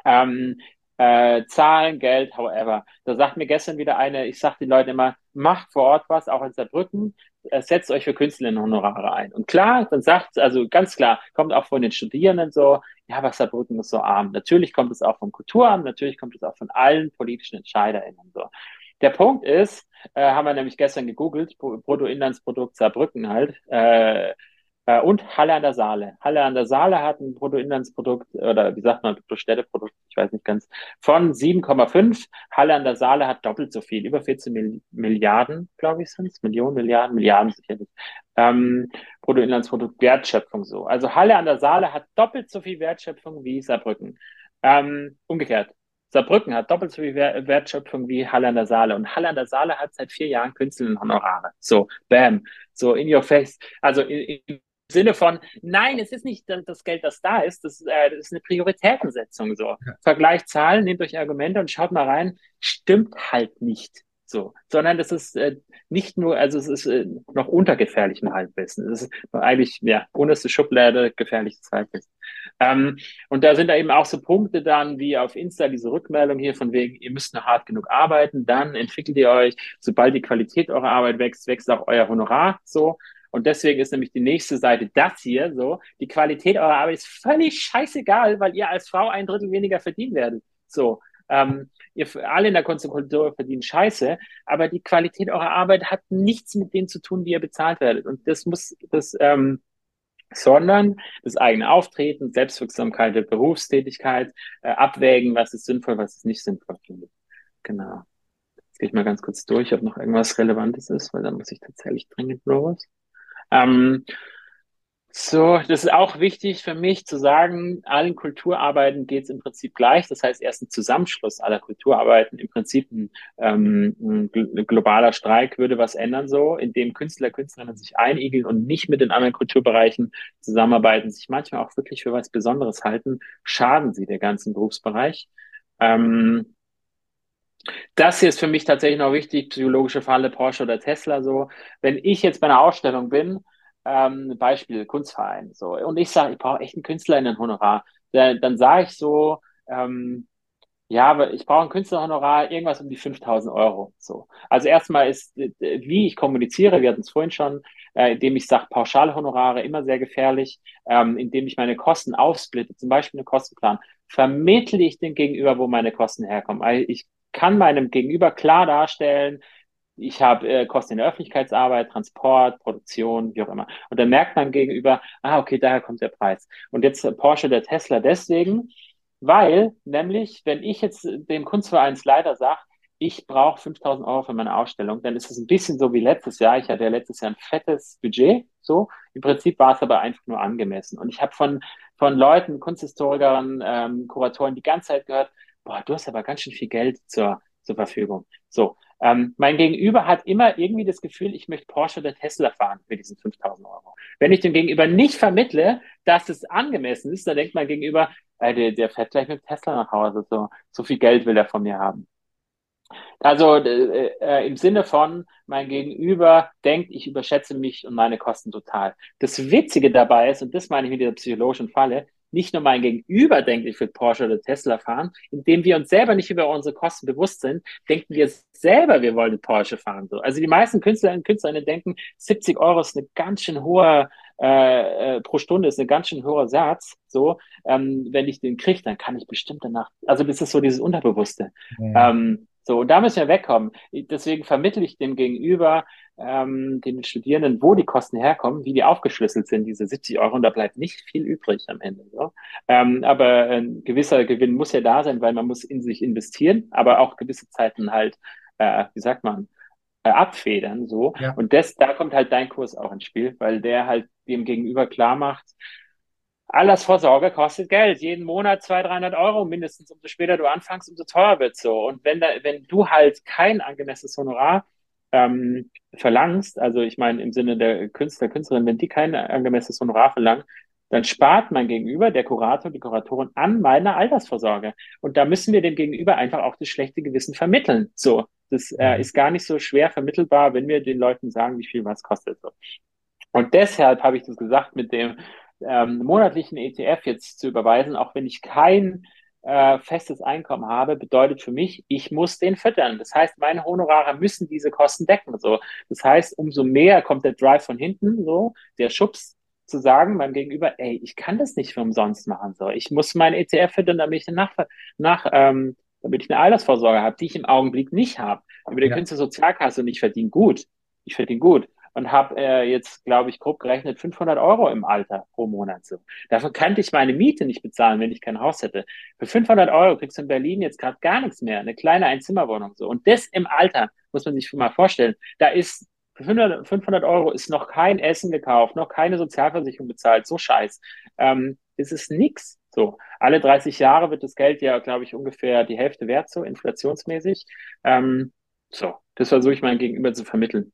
Ähm, äh, Zahlen, Geld, however. Da sagt mir gestern wieder eine, ich sage den Leuten immer, macht vor Ort was, auch in Saarbrücken, setzt euch für Künstlerinnenhonorare ein. Und klar, dann sagt, also ganz klar, kommt auch von den Studierenden so, ja, was Saarbrücken ist so arm. Natürlich kommt es auch vom Kulturamt, natürlich kommt es auch von allen politischen EntscheiderInnen so. Der Punkt ist, äh, haben wir nämlich gestern gegoogelt, Bruttoinlandsprodukt Saarbrücken halt, äh, äh, und Halle an der Saale. Halle an der Saale hat ein Bruttoinlandsprodukt oder wie sagt man, Bruttostädteprodukt, ich weiß nicht ganz, von 7,5. Halle an der Saale hat doppelt so viel, über 14 Milliarden, glaube ich, sind es, Millionen, Milliarden, Milliarden sicherlich. Ähm, Bruttoinlandsprodukt Wertschöpfung so. Also Halle an der Saale hat doppelt so viel Wertschöpfung wie Saarbrücken. Ähm, umgekehrt. Saarbrücken hat doppelt so viel Wertschöpfung wie Halle an der Saale. Und Halle an der Saale hat seit vier Jahren Künstlerinnenhonorare. So, bam. So in your face. Also in, in Sinne von, nein, es ist nicht das Geld, das da ist, das, äh, das ist eine Prioritätensetzung. So. Ja. Vergleicht Zahlen, nehmt euch Argumente und schaut mal rein, stimmt halt nicht so, sondern das ist äh, nicht nur, also es ist äh, noch unter gefährlichen Halbwissen. Es ist eigentlich, ja, unterste Schublade gefährliches Halbwissen. Ähm, und da sind da eben auch so Punkte dann, wie auf Insta diese Rückmeldung hier von wegen, ihr müsst noch hart genug arbeiten, dann entwickelt ihr euch, sobald die Qualität eurer Arbeit wächst, wächst auch euer Honorar so. Und deswegen ist nämlich die nächste Seite das hier so. Die Qualität eurer Arbeit ist völlig scheißegal, weil ihr als Frau ein Drittel weniger verdienen werdet. So. Ähm, ihr alle in der Kultur verdienen Scheiße, aber die Qualität eurer Arbeit hat nichts mit dem zu tun, wie ihr bezahlt werdet. Und das muss, das, ähm, sondern das eigene Auftreten, Selbstwirksamkeit der Berufstätigkeit, äh, abwägen, was ist sinnvoll, was ist nicht sinnvoll. Genau. Jetzt gehe ich mal ganz kurz durch, ob noch irgendwas Relevantes ist, weil dann muss ich tatsächlich dringend los. Ähm, so, das ist auch wichtig für mich zu sagen, allen Kulturarbeiten geht es im Prinzip gleich. Das heißt, erst ein Zusammenschluss aller Kulturarbeiten, im Prinzip ein, ähm, ein globaler Streik würde was ändern, so, indem Künstler, Künstlerinnen sich einigeln und nicht mit den anderen Kulturbereichen zusammenarbeiten, sich manchmal auch wirklich für was Besonderes halten, schaden sie der ganzen Berufsbereich. Ähm, das hier ist für mich tatsächlich noch wichtig, psychologische Falle Porsche oder Tesla so. Wenn ich jetzt bei einer Ausstellung bin, ähm, Beispiel Kunstverein, so, und ich sage, ich brauche echt einen Künstler in ein Honorar, dann, dann sage ich so, ähm, ja, aber ich brauche ein Künstlerhonorar, irgendwas um die 5000 Euro. So. Also erstmal ist, äh, wie ich kommuniziere, wir hatten es vorhin schon, äh, indem ich sage, Pauschalhonorare immer sehr gefährlich, ähm, indem ich meine Kosten aufsplitte, zum Beispiel einen Kostenplan, vermittle ich den Gegenüber, wo meine Kosten herkommen. Also ich kann meinem Gegenüber klar darstellen, ich habe äh, Kosten in der Öffentlichkeitsarbeit, Transport, Produktion, wie auch immer. Und dann merkt man gegenüber, ah, okay, daher kommt der Preis. Und jetzt äh, Porsche, der Tesla deswegen, weil nämlich, wenn ich jetzt dem Kunstvereinsleiter sage, ich brauche 5000 Euro für meine Ausstellung, dann ist es ein bisschen so wie letztes Jahr. Ich hatte ja letztes Jahr ein fettes Budget, so. Im Prinzip war es aber einfach nur angemessen. Und ich habe von, von Leuten, Kunsthistorikern, ähm, Kuratoren die ganze Zeit gehört, boah, du hast aber ganz schön viel Geld zur, zur Verfügung. So. Ähm, mein Gegenüber hat immer irgendwie das Gefühl, ich möchte Porsche oder Tesla fahren mit diesen 5000 Euro. Wenn ich dem Gegenüber nicht vermittle, dass es angemessen ist, dann denkt mein Gegenüber, äh, der, der fährt gleich mit Tesla nach Hause, so, so viel Geld will er von mir haben. Also äh, äh, im Sinne von, mein Gegenüber denkt, ich überschätze mich und meine Kosten total. Das Witzige dabei ist, und das meine ich mit dieser psychologischen Falle, nicht nur mein Gegenüber denkt, ich will Porsche oder Tesla fahren, indem wir uns selber nicht über unsere Kosten bewusst sind, denken wir selber, wir wollen Porsche fahren. So. Also die meisten Künstlerinnen und Künstlerinnen denken, 70 Euro ist eine ganz schön hohe äh, äh, pro Stunde ist ein ganz schön hoher Satz. So, ähm, wenn ich den kriege, dann kann ich bestimmt danach. Also das ist so dieses Unterbewusste. Ja. Ähm, so, und da müssen wir wegkommen. Deswegen vermittle ich dem Gegenüber, ähm, den Studierenden, wo die Kosten herkommen, wie die aufgeschlüsselt sind, diese 70 Euro, und da bleibt nicht viel übrig am Ende. So. Ähm, aber ein gewisser Gewinn muss ja da sein, weil man muss in sich investieren, aber auch gewisse Zeiten halt, äh, wie sagt man, äh, abfedern. So. Ja. Und das, da kommt halt dein Kurs auch ins Spiel, weil der halt dem Gegenüber klar macht, Altersvorsorge kostet Geld. Jeden Monat 200, 300 Euro mindestens. Umso später du anfängst, umso teurer wird so. Und wenn, da, wenn du halt kein angemessenes Honorar ähm, verlangst, also ich meine im Sinne der Künstler, Künstlerin, wenn die kein angemessenes Honorar verlangen, dann spart mein Gegenüber, der Kurator, die Kuratorin an meiner Altersvorsorge. Und da müssen wir dem Gegenüber einfach auch das schlechte Gewissen vermitteln. So, das äh, mhm. ist gar nicht so schwer vermittelbar, wenn wir den Leuten sagen, wie viel was kostet. So. Und deshalb habe ich das gesagt mit dem, ähm, monatlichen ETF jetzt zu überweisen, auch wenn ich kein äh, festes Einkommen habe, bedeutet für mich, ich muss den füttern. Das heißt, meine Honorare müssen diese Kosten decken. So, das heißt, umso mehr kommt der Drive von hinten, so der Schubs zu sagen beim Gegenüber, ey, ich kann das nicht für umsonst machen. So, ich muss mein ETF füttern, damit ich nach, nach ähm, damit ich eine Altersvorsorge habe, die ich im Augenblick nicht habe. Über die ja. Künstlersozialkasse und ich verdiene gut. Ich verdiene gut und habe äh, jetzt, glaube ich, grob gerechnet 500 Euro im Alter pro Monat. So. Dafür könnte ich meine Miete nicht bezahlen, wenn ich kein Haus hätte. Für 500 Euro kriegst du in Berlin jetzt gerade gar nichts mehr, eine kleine Einzimmerwohnung. So. Und das im Alter, muss man sich mal vorstellen. Da ist 500, 500 Euro ist noch kein Essen gekauft, noch keine Sozialversicherung bezahlt, so scheiß. Ähm, das ist nix. So, alle 30 Jahre wird das Geld ja, glaube ich, ungefähr die Hälfte wert, so inflationsmäßig. Ähm, so, das versuche ich meinem Gegenüber zu vermitteln.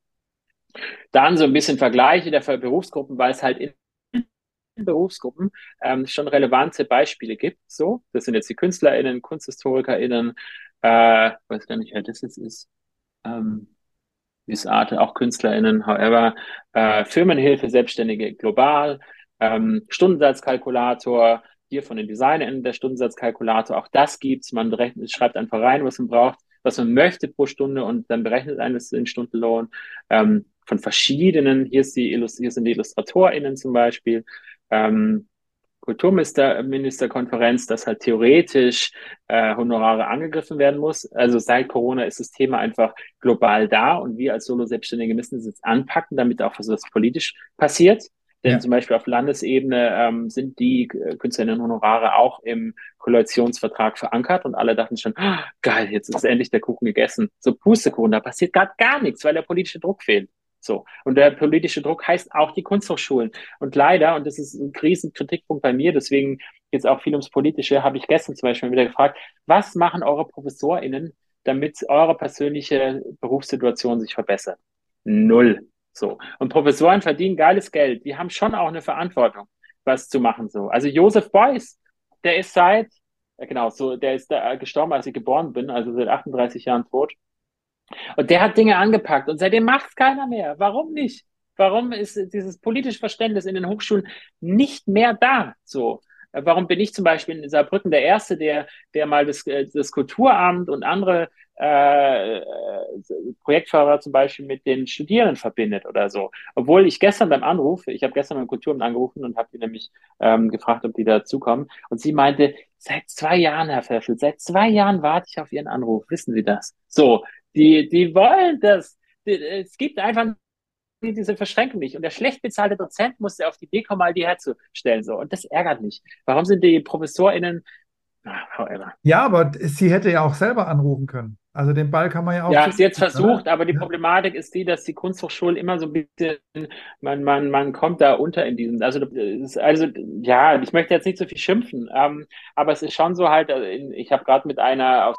Dann so ein bisschen Vergleiche der Berufsgruppen, weil es halt in Berufsgruppen ähm, schon relevante Beispiele gibt. So, das sind jetzt die KünstlerInnen, KunsthistorikerInnen, äh, weiß gar nicht, wer das jetzt ist. Ähm, ist Art auch KünstlerInnen, however, äh, Firmenhilfe, Selbstständige global, ähm, Stundensatzkalkulator, hier von den DesignerInnen der Stundensatzkalkulator, auch das gibt's. Man berechnet, schreibt einfach rein, was man braucht, was man möchte pro Stunde und dann berechnet eines den Stundenlohn. Ähm, von verschiedenen, hier, ist die, hier sind die IllustratorInnen zum Beispiel, ähm, Kulturministerkonferenz, dass halt theoretisch äh, Honorare angegriffen werden muss. Also seit Corona ist das Thema einfach global da und wir als Solo-Selbstständige müssen es jetzt anpacken, damit auch was politisch passiert. Denn ja. zum Beispiel auf Landesebene ähm, sind die äh, Künstlerinnen-Honorare auch im Koalitionsvertrag verankert und alle dachten schon, oh, geil, jetzt ist endlich der Kuchen gegessen. So Pustekuchen, da passiert gerade gar nichts, weil der politische Druck fehlt. So. Und der politische Druck heißt auch die Kunsthochschulen. Und leider, und das ist ein riesen Kritikpunkt bei mir, deswegen jetzt auch viel ums Politische, habe ich gestern zum Beispiel wieder gefragt, was machen eure ProfessorInnen, damit eure persönliche Berufssituation sich verbessert? Null. So. Und Professoren verdienen geiles Geld. Die haben schon auch eine Verantwortung, was zu machen, so. Also Josef Beuys, der ist seit, genau, so, der ist da gestorben, als ich geboren bin, also seit 38 Jahren tot. Und der hat Dinge angepackt und seitdem macht keiner mehr. Warum nicht? Warum ist dieses politische Verständnis in den Hochschulen nicht mehr da? So. Warum bin ich zum Beispiel in Saarbrücken der Erste, der, der mal das, äh, das Kulturamt und andere äh, Projektfahrer zum Beispiel mit den Studierenden verbindet oder so. Obwohl ich gestern beim Anruf, ich habe gestern beim Kulturamt angerufen und habe die nämlich ähm, gefragt, ob die dazukommen. Und sie meinte, seit zwei Jahren, Herr Pfeffel, seit zwei Jahren warte ich auf Ihren Anruf. Wissen Sie das? So, die, die wollen das. Es gibt einfach diese Verschränkung nicht. Und der schlecht bezahlte Dozent musste auf die Idee kommen, mal die herzustellen. So. Und das ärgert mich. Warum sind die ProfessorInnen ja, aber sie hätte ja auch selber anrufen können. Also den Ball kann man ja auch. Ja, ist jetzt versucht, oder? aber die Problematik ist die, dass die Kunsthochschulen immer so ein bisschen, man, man, man kommt da unter in diesem, also, also ja, ich möchte jetzt nicht so viel schimpfen, ähm, aber es ist schon so halt, also ich habe gerade mit einer aus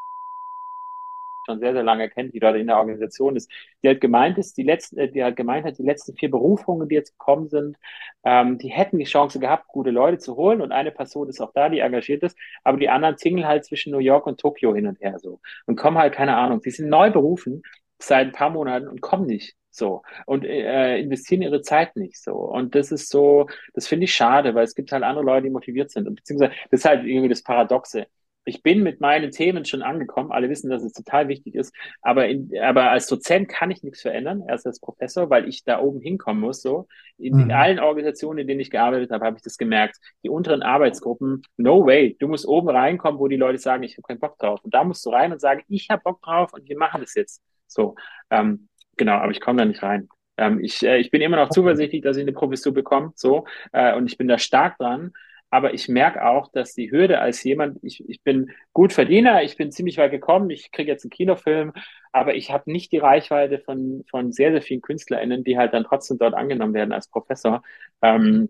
schon sehr, sehr lange kennt, die dort in der Organisation ist, die hat gemeint ist, die letzten, äh, die hat gemeint hat, die letzten vier Berufungen, die jetzt gekommen sind, ähm, die hätten die Chance gehabt, gute Leute zu holen. Und eine Person ist auch da, die engagiert ist, aber die anderen tingeln halt zwischen New York und Tokio hin und her so und kommen halt, keine Ahnung, die sind neu berufen seit ein paar Monaten und kommen nicht so und äh, investieren ihre Zeit nicht so. Und das ist so, das finde ich schade, weil es gibt halt andere Leute, die motiviert sind. Und beziehungsweise das ist halt irgendwie das Paradoxe ich bin mit meinen Themen schon angekommen. Alle wissen, dass es total wichtig ist. Aber, in, aber als Dozent kann ich nichts verändern, erst als Professor, weil ich da oben hinkommen muss. So in, mhm. allen Organisationen, in denen ich gearbeitet habe, habe ich das gemerkt. Die unteren Arbeitsgruppen, no way. Du musst oben reinkommen, wo die Leute sagen, ich habe keinen Bock drauf. Und da musst du rein und sagen, ich habe Bock drauf und wir machen das jetzt. So, ähm, genau. Aber ich komme da nicht rein. Ähm, ich, äh, ich bin immer noch zuversichtlich, dass ich eine Professur bekomme. So, äh, und ich bin da stark dran aber ich merke auch, dass die Hürde als jemand, ich, ich bin gut Verdiener, ich bin ziemlich weit gekommen, ich kriege jetzt einen Kinofilm, aber ich habe nicht die Reichweite von, von sehr, sehr vielen KünstlerInnen, die halt dann trotzdem dort angenommen werden als Professor. Ähm,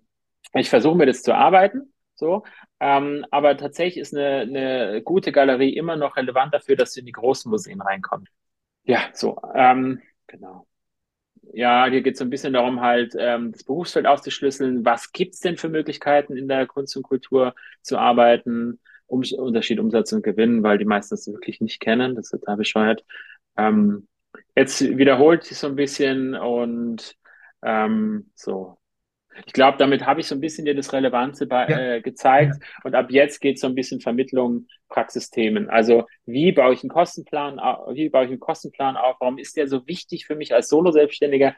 ich versuche mir das zu arbeiten, so, ähm, aber tatsächlich ist eine, eine gute Galerie immer noch relevant dafür, dass du in die großen Museen reinkommst. Ja, so, ähm, genau ja, hier geht es so ein bisschen darum, halt ähm, das Berufsfeld aufzuschlüsseln. Was gibt's denn für Möglichkeiten in der Kunst und Kultur zu arbeiten? Um, Unterschied Umsatz und Gewinn, weil die meisten das wirklich nicht kennen. Das ist total bescheuert. Ähm, jetzt wiederholt sich so ein bisschen und ähm, so ich glaube, damit habe ich so ein bisschen dir das Relevante bei, ja. äh, gezeigt. Ja. Und ab jetzt geht es so ein bisschen Vermittlung, Praxisthemen. Also wie baue ich einen Kostenplan, wie baue ich einen Kostenplan auf? Warum ist der so wichtig für mich als Solo-Selbstständiger?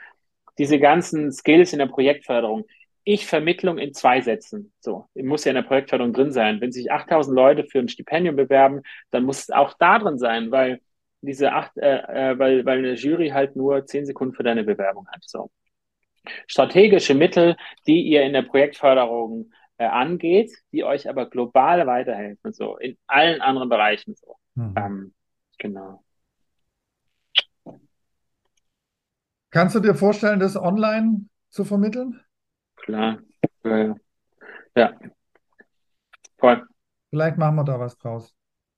Diese ganzen Skills in der Projektförderung. Ich Vermittlung in zwei Sätzen. So, muss ja in der Projektförderung drin sein. Wenn sich 8000 Leute für ein Stipendium bewerben, dann muss es auch da drin sein, weil diese acht, äh, äh, weil, weil eine Jury halt nur zehn Sekunden für deine Bewerbung hat. So strategische Mittel, die ihr in der Projektförderung äh, angeht, die euch aber global weiterhelfen, so in allen anderen Bereichen so. Mhm. Ähm, genau. Kannst du dir vorstellen, das online zu vermitteln? Klar. Äh, ja. Voll. Vielleicht machen wir da was draus.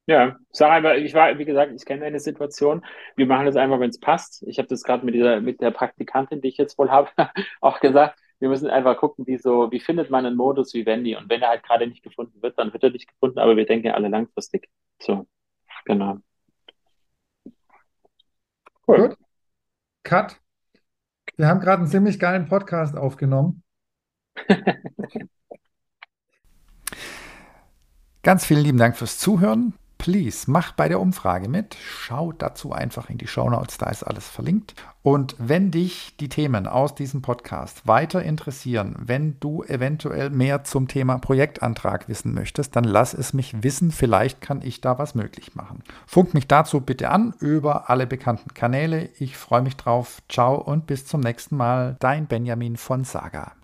Ja, sag einfach, ich war, wie gesagt, ich kenne eine Situation. Wir machen das einfach, wenn es passt. Ich habe das gerade mit dieser, mit der Praktikantin, die ich jetzt wohl habe, auch gesagt. Wir müssen einfach gucken, wie so, wie findet man einen Modus wie Wendy? Und wenn er halt gerade nicht gefunden wird, dann wird er nicht gefunden, aber wir denken alle langfristig. So, genau. Cool. Gut. Cut. Wir haben gerade einen ziemlich geilen Podcast aufgenommen. Ganz vielen lieben Dank fürs Zuhören please, mach bei der Umfrage mit. Schau dazu einfach in die Show Notes, da ist alles verlinkt. Und wenn dich die Themen aus diesem Podcast weiter interessieren, wenn du eventuell mehr zum Thema Projektantrag wissen möchtest, dann lass es mich wissen. Vielleicht kann ich da was möglich machen. Funk mich dazu bitte an über alle bekannten Kanäle. Ich freue mich drauf. Ciao und bis zum nächsten Mal. Dein Benjamin von Saga.